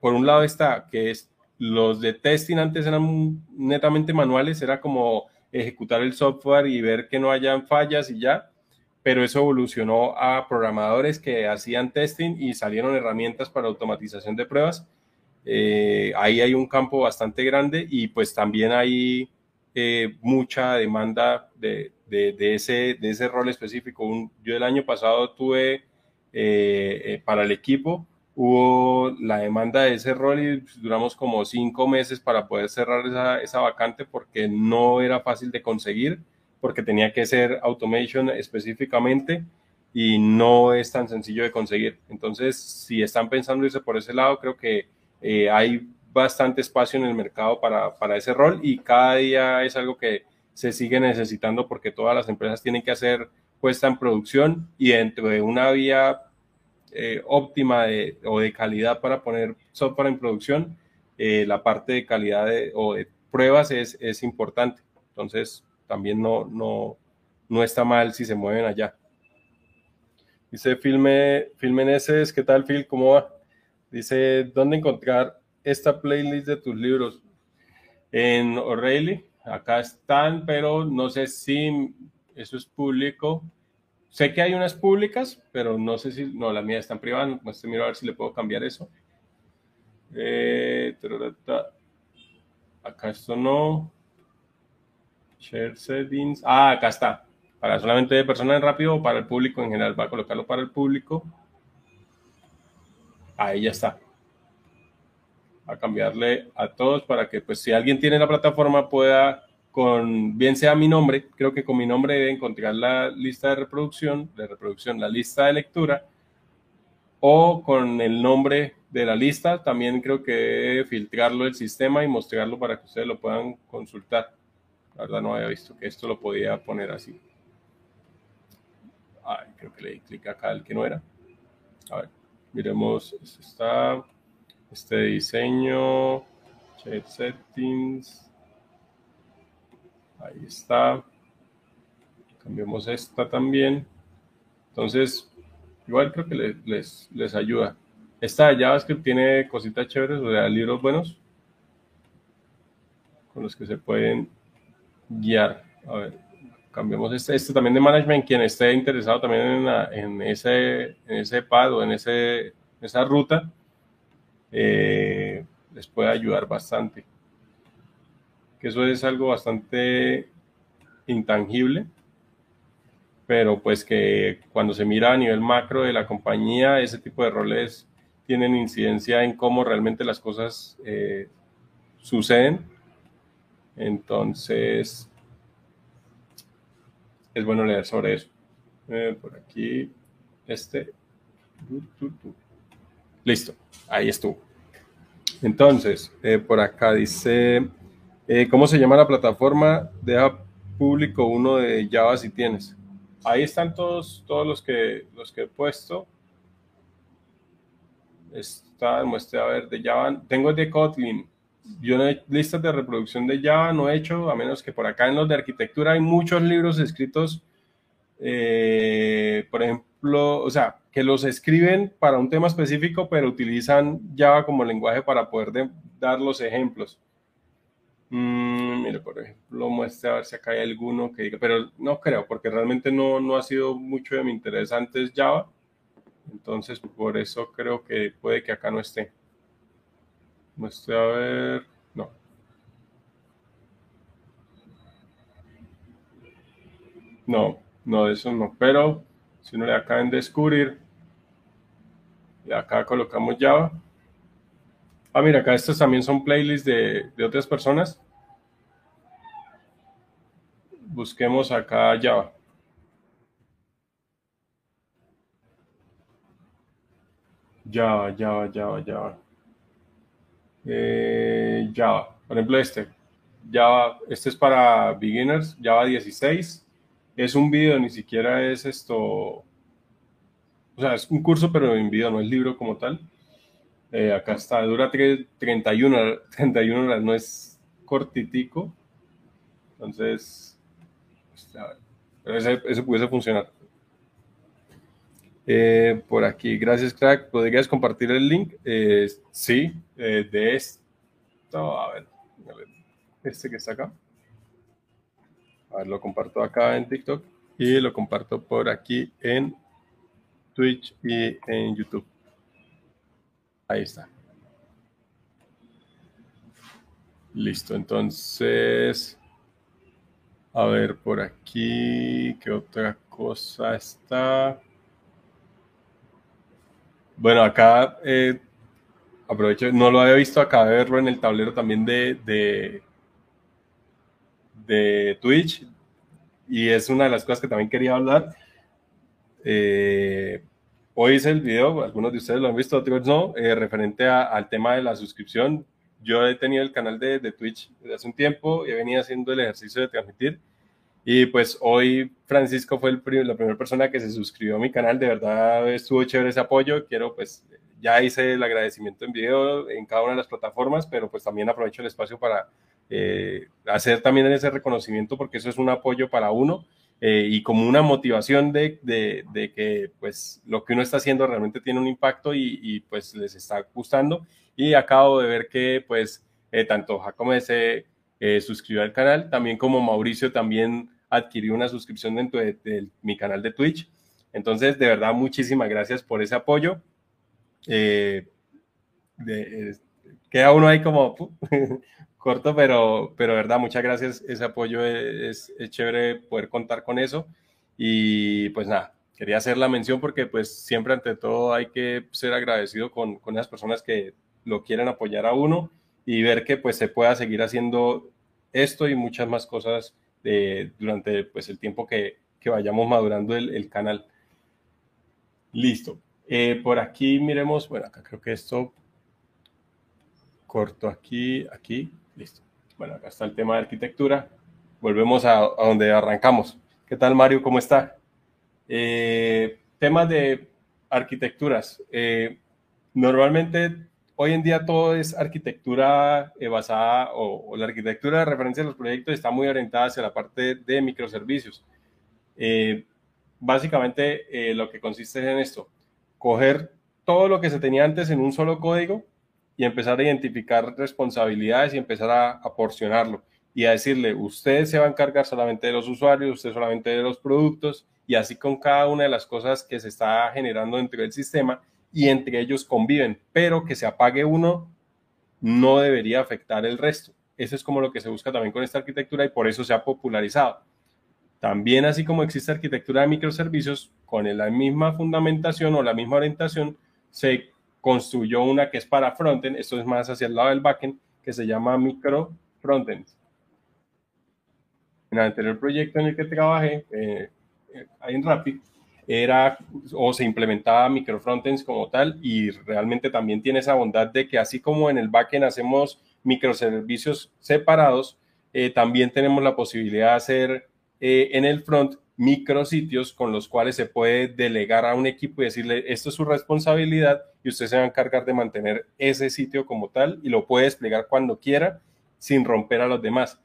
por un lado está que es, los de testing antes eran netamente manuales, era como ejecutar el software y ver que no hayan fallas y ya, pero eso evolucionó a programadores que hacían testing y salieron herramientas para automatización de pruebas. Eh, ahí hay un campo bastante grande y pues también hay eh, mucha demanda de, ese rol específico. yo el año pasado tuve eh, para el equipo hubo la demanda de ese rol y duramos como cinco meses para poder cerrar esa, esa, vacante porque no era fácil de conseguir, porque tenía que ser automation específicamente y no es tan sencillo de conseguir. Entonces, si están pensando irse por ese lado, creo que eh, hay bastante espacio en el mercado para, para ese rol y cada día es algo que se sigue necesitando porque todas las empresas tienen que hacer puesta en producción y dentro de una vía eh, óptima o de calidad para poner software en producción, eh, la parte de calidad o de pruebas es, es, importante. Entonces, también no, no, no está mal si se mueven allá. Dice Filme, Filmeneses, ¿qué tal Phil? ¿Cómo va? Dice, ¿dónde encontrar esta playlist de tus libros? En O'Reilly, Acá están, pero no sé si eso es público. Sé que hay unas públicas, pero no sé si, no, la mía está en privada. Pues miro a ver si le puedo cambiar eso. Eh, acá esto no. Share settings. Ah, acá está. Para solamente de personas rápido o para el público en general. Va a colocarlo para el público. Ahí ya está. A cambiarle a todos para que, pues, si alguien tiene la plataforma, pueda con, bien sea mi nombre, creo que con mi nombre debe encontrar la lista de reproducción, de reproducción, la lista de lectura, o con el nombre de la lista, también creo que debe filtrarlo el sistema y mostrarlo para que ustedes lo puedan consultar. La verdad no había visto que esto lo podía poner así. Ay, creo que le di clic acá el que no era. A ver, miremos, este está, este diseño, chat settings, Ahí está. Cambiamos esta también. Entonces, igual creo que les, les, ayuda. Esta de JavaScript tiene cositas chéveres, o sea, libros buenos con los que se pueden guiar. A ver, cambiamos este, este también de management. Quien esté interesado también en, en ese, en ese pad o en ese, esa ruta, eh, les puede ayudar bastante que eso es algo bastante intangible, pero pues que cuando se mira a nivel macro de la compañía, ese tipo de roles tienen incidencia en cómo realmente las cosas eh, suceden. Entonces, es bueno leer sobre eso. Eh, por aquí, este. Listo, ahí estuvo. Entonces, eh, por acá dice eh, ¿Cómo se llama la plataforma? Deja público uno de Java si tienes. Ahí están todos, todos los que, los que he puesto. Está, muestra a ver, de Java. Tengo de Kotlin. Yo no he, listas de reproducción de Java no he hecho, a menos que por acá en los de arquitectura hay muchos libros escritos, eh, por ejemplo, o sea, que los escriben para un tema específico, pero utilizan Java como lenguaje para poder dar los ejemplos. Mm, mire, por ejemplo, muestre a ver si acá hay alguno que diga, pero no creo, porque realmente no, no ha sido mucho de mi interés antes Java. Entonces, por eso creo que puede que acá no esté. Muestre a ver, no. No, no, eso no, pero si uno le acaba en descubrir, y acá colocamos Java, Ah, mira, acá estos también son playlists de, otras personas. Busquemos acá Java. Java, Java, Java, Java. Eh, Java, por ejemplo este. Java, este es para beginners, Java 16. Es un video, ni siquiera es esto. O sea, es un curso, pero en video, no es libro como tal. Eh, acá está, dura 31, 31 horas, no es cortitico. Entonces, pues, ese, ese, pudiese funcionar. Eh, por aquí, gracias, crack. ¿Podrías compartir el link? Eh, sí, de esto. A ver, este que está acá. A ver, lo comparto acá en TikTok y lo comparto por aquí en Twitch y en YouTube. Ahí está. Listo, entonces, a ver por aquí, ¿qué otra cosa está? Bueno, acá eh, aprovecho, no lo había visto, acá de verlo en el tablero también de, de, de Twitch y es una de las cosas que también quería hablar. Eh, Hoy hice el video, algunos de ustedes lo han visto, otros no, eh, referente al tema de la suscripción. Yo he tenido el canal de, de Twitch desde hace un tiempo y venido haciendo el ejercicio de transmitir. Y pues hoy Francisco fue el la primera persona que se suscribió a mi canal. De verdad estuvo chévere ese apoyo. Quiero pues, ya hice el agradecimiento en video en cada una de las plataformas, pero pues también aprovecho el espacio para eh, hacer también ese reconocimiento porque eso es un apoyo para uno eh, y como una motivación de, de, que pues lo que uno está haciendo realmente tiene un impacto y, y pues les está gustando. Y acabo de ver que pues eh, tanto Jacome eh, suscribió al canal. También como Mauricio también adquirió una suscripción dentro de, mi canal de Twitch. Entonces, de verdad, muchísimas gracias por ese apoyo. Eh, queda uno ahí como corto, pero, pero verdad, muchas gracias. Ese apoyo es, es, chévere poder contar con eso. Y pues nada, quería hacer la mención porque pues siempre ante todo hay que ser agradecido con, con las personas que lo quieren apoyar a uno y ver que pues se pueda seguir haciendo esto y muchas más cosas de, durante pues el tiempo que, que vayamos madurando el, el canal. Listo. Eh, por aquí miremos, bueno, acá creo que esto corto aquí, aquí, listo. Bueno, acá está el tema de arquitectura. Volvemos a, donde arrancamos. ¿Qué tal, Mario? ¿Cómo está? Eh, temas de arquitecturas. Eh, normalmente hoy en día todo es arquitectura eh, basada o, la arquitectura de referencia de los proyectos está muy orientada hacia la parte de microservicios. Eh, básicamente eh, lo que consiste en esto, coger todo lo que se tenía antes en un solo código y empezar a identificar responsabilidades y empezar a, a porcionarlo y a decirle, usted se va a encargar solamente de los usuarios, usted solamente de los productos y así con cada una de las cosas que se está generando dentro del sistema y entre ellos conviven, pero que se apague uno no debería afectar el resto. Eso es como lo que se busca también con esta arquitectura y por eso se ha popularizado. También así como existe arquitectura de microservicios, con la misma fundamentación o la misma orientación, se construyó una que es para frontend, esto es más hacia el lado del backend, que se llama micro frontend. En el anterior proyecto en el que trabajé, eh, eh en Rapid, era o se implementaba microfrontends como tal y realmente también tiene esa bondad de que así como en el backend hacemos microservicios separados, eh, también tenemos la posibilidad de hacer en el front micrositios con los cuales se puede delegar a un equipo y decirle esto es su responsabilidad y usted se va a encargar de mantener ese sitio como tal y lo puede desplegar cuando quiera sin romper a los demás.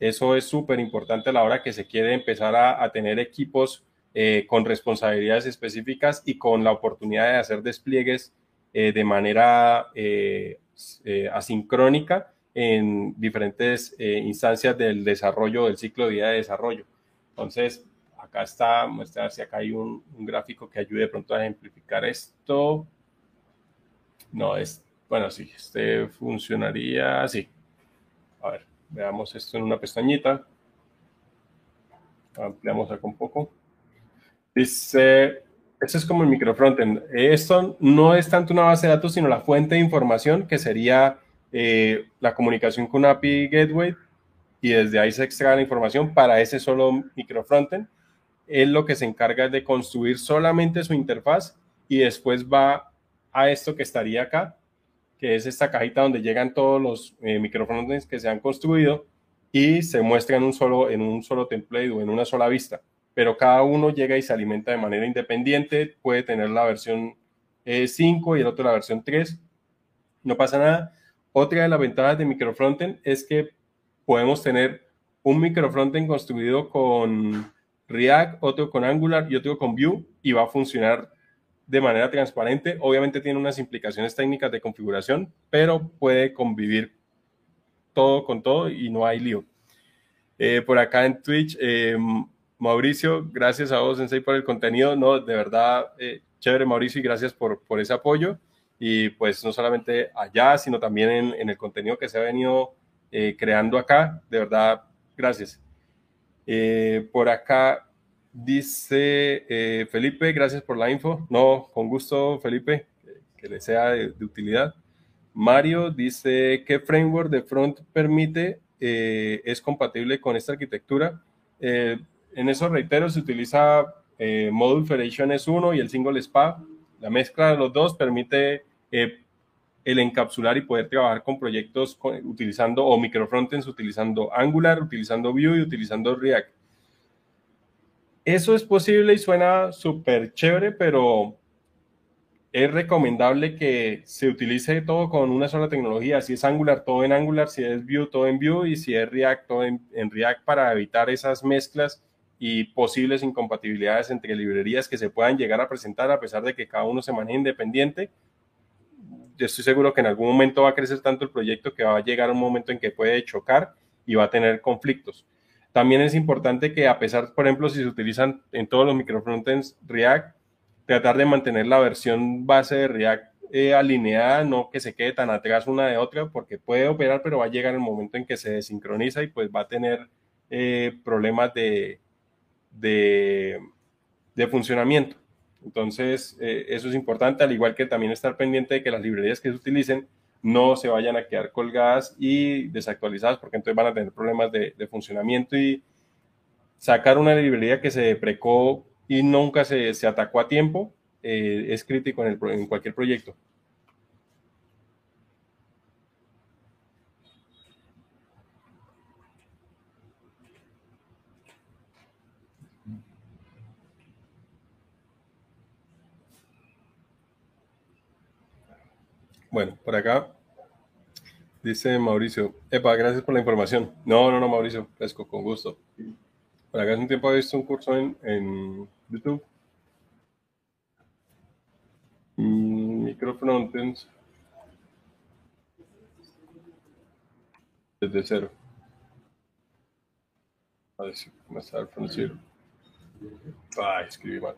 Eso es súper importante a la hora que se quiere empezar a, a tener equipos eh, con responsabilidades específicas y con la oportunidad de hacer despliegues eh, de manera eh, asincrónica en diferentes instancias del desarrollo, del ciclo de vida de desarrollo. Entonces, acá está, muestra si acá hay un, un, gráfico que ayude de pronto a ejemplificar esto. No, es, bueno, sí, este funcionaría así. A ver, veamos esto en una pestañita. Ampliamos acá un poco. Dice, eso es como el microfrontend. Esto no es tanto una base de datos, sino la fuente de información, que sería eh, la comunicación con API Gateway, y desde ahí se extrae la información para ese solo microfrontend. Él lo que se encarga de construir solamente su interfaz y después va a esto que estaría acá, que es esta cajita donde llegan todos los eh, microfrontends que se han construido y se muestra en un solo, en un solo template o en una sola vista. Pero cada uno llega y se alimenta de manera independiente, puede tener la versión 5 eh, y el otro la versión 3, no pasa nada. Otra de las ventajas de microfrontend es que podemos tener un microfrontend construido con React, otro con Angular y otro con Vue y va a funcionar de manera transparente. Obviamente tiene unas implicaciones técnicas de configuración, pero puede convivir todo con todo y no hay lío. Eh, por acá en Twitch, eh, Mauricio, gracias a vos, Sensei, por el contenido. No, de verdad, eh, chévere, Mauricio, y gracias por, por ese apoyo. Y pues no solamente allá, sino también en, el contenido que se ha venido eh, creando acá. De verdad, gracias. Eh, por acá dice Felipe, gracias por la info. No, con gusto, Felipe, que, le sea de, utilidad. Mario dice, ¿qué framework de front permite, es compatible con esta arquitectura? en esos reiteros se utiliza eh, Module Federation S1 y el Single SPA. La mezcla de los dos permite eh, el encapsular y poder trabajar con proyectos utilizando o microfrontends utilizando Angular, utilizando Vue y utilizando React. Eso es posible y suena súper chévere, pero es recomendable que se utilice todo con una sola tecnología. Si es Angular, todo en Angular, si es Vue, todo en Vue y si es React, todo en React para evitar esas mezclas y posibles incompatibilidades entre librerías que se puedan llegar a presentar a pesar de que cada uno se maneje independiente. Yo estoy seguro que en algún momento va a crecer tanto el proyecto que va a llegar un momento en que puede chocar y va a tener conflictos. También es importante que a pesar, por ejemplo, si se utilizan en todos los microfrontends React, tratar de mantener la versión base de React eh, alineada, no que se quede tan atrás una de otra, porque puede operar, pero va a llegar el momento en que se desincroniza y pues va a tener eh, problemas de, de, funcionamiento. Entonces, eh, eso es importante, al igual que también estar pendiente de que las librerías que se utilicen no se vayan a quedar colgadas y desactualizadas, porque entonces van a tener problemas de, funcionamiento y sacar una librería que se deprecó y nunca se, atacó a tiempo eh, es crítico en, el, en cualquier proyecto. Bueno, por acá dice Mauricio, Epa, gracias por la información. No, no, no, Mauricio, fresco, con gusto. Por acá hace un tiempo he visto un curso en, en YouTube. Mm, micrófono desde cero. A ver si me está el cero. Ay, escribí mal.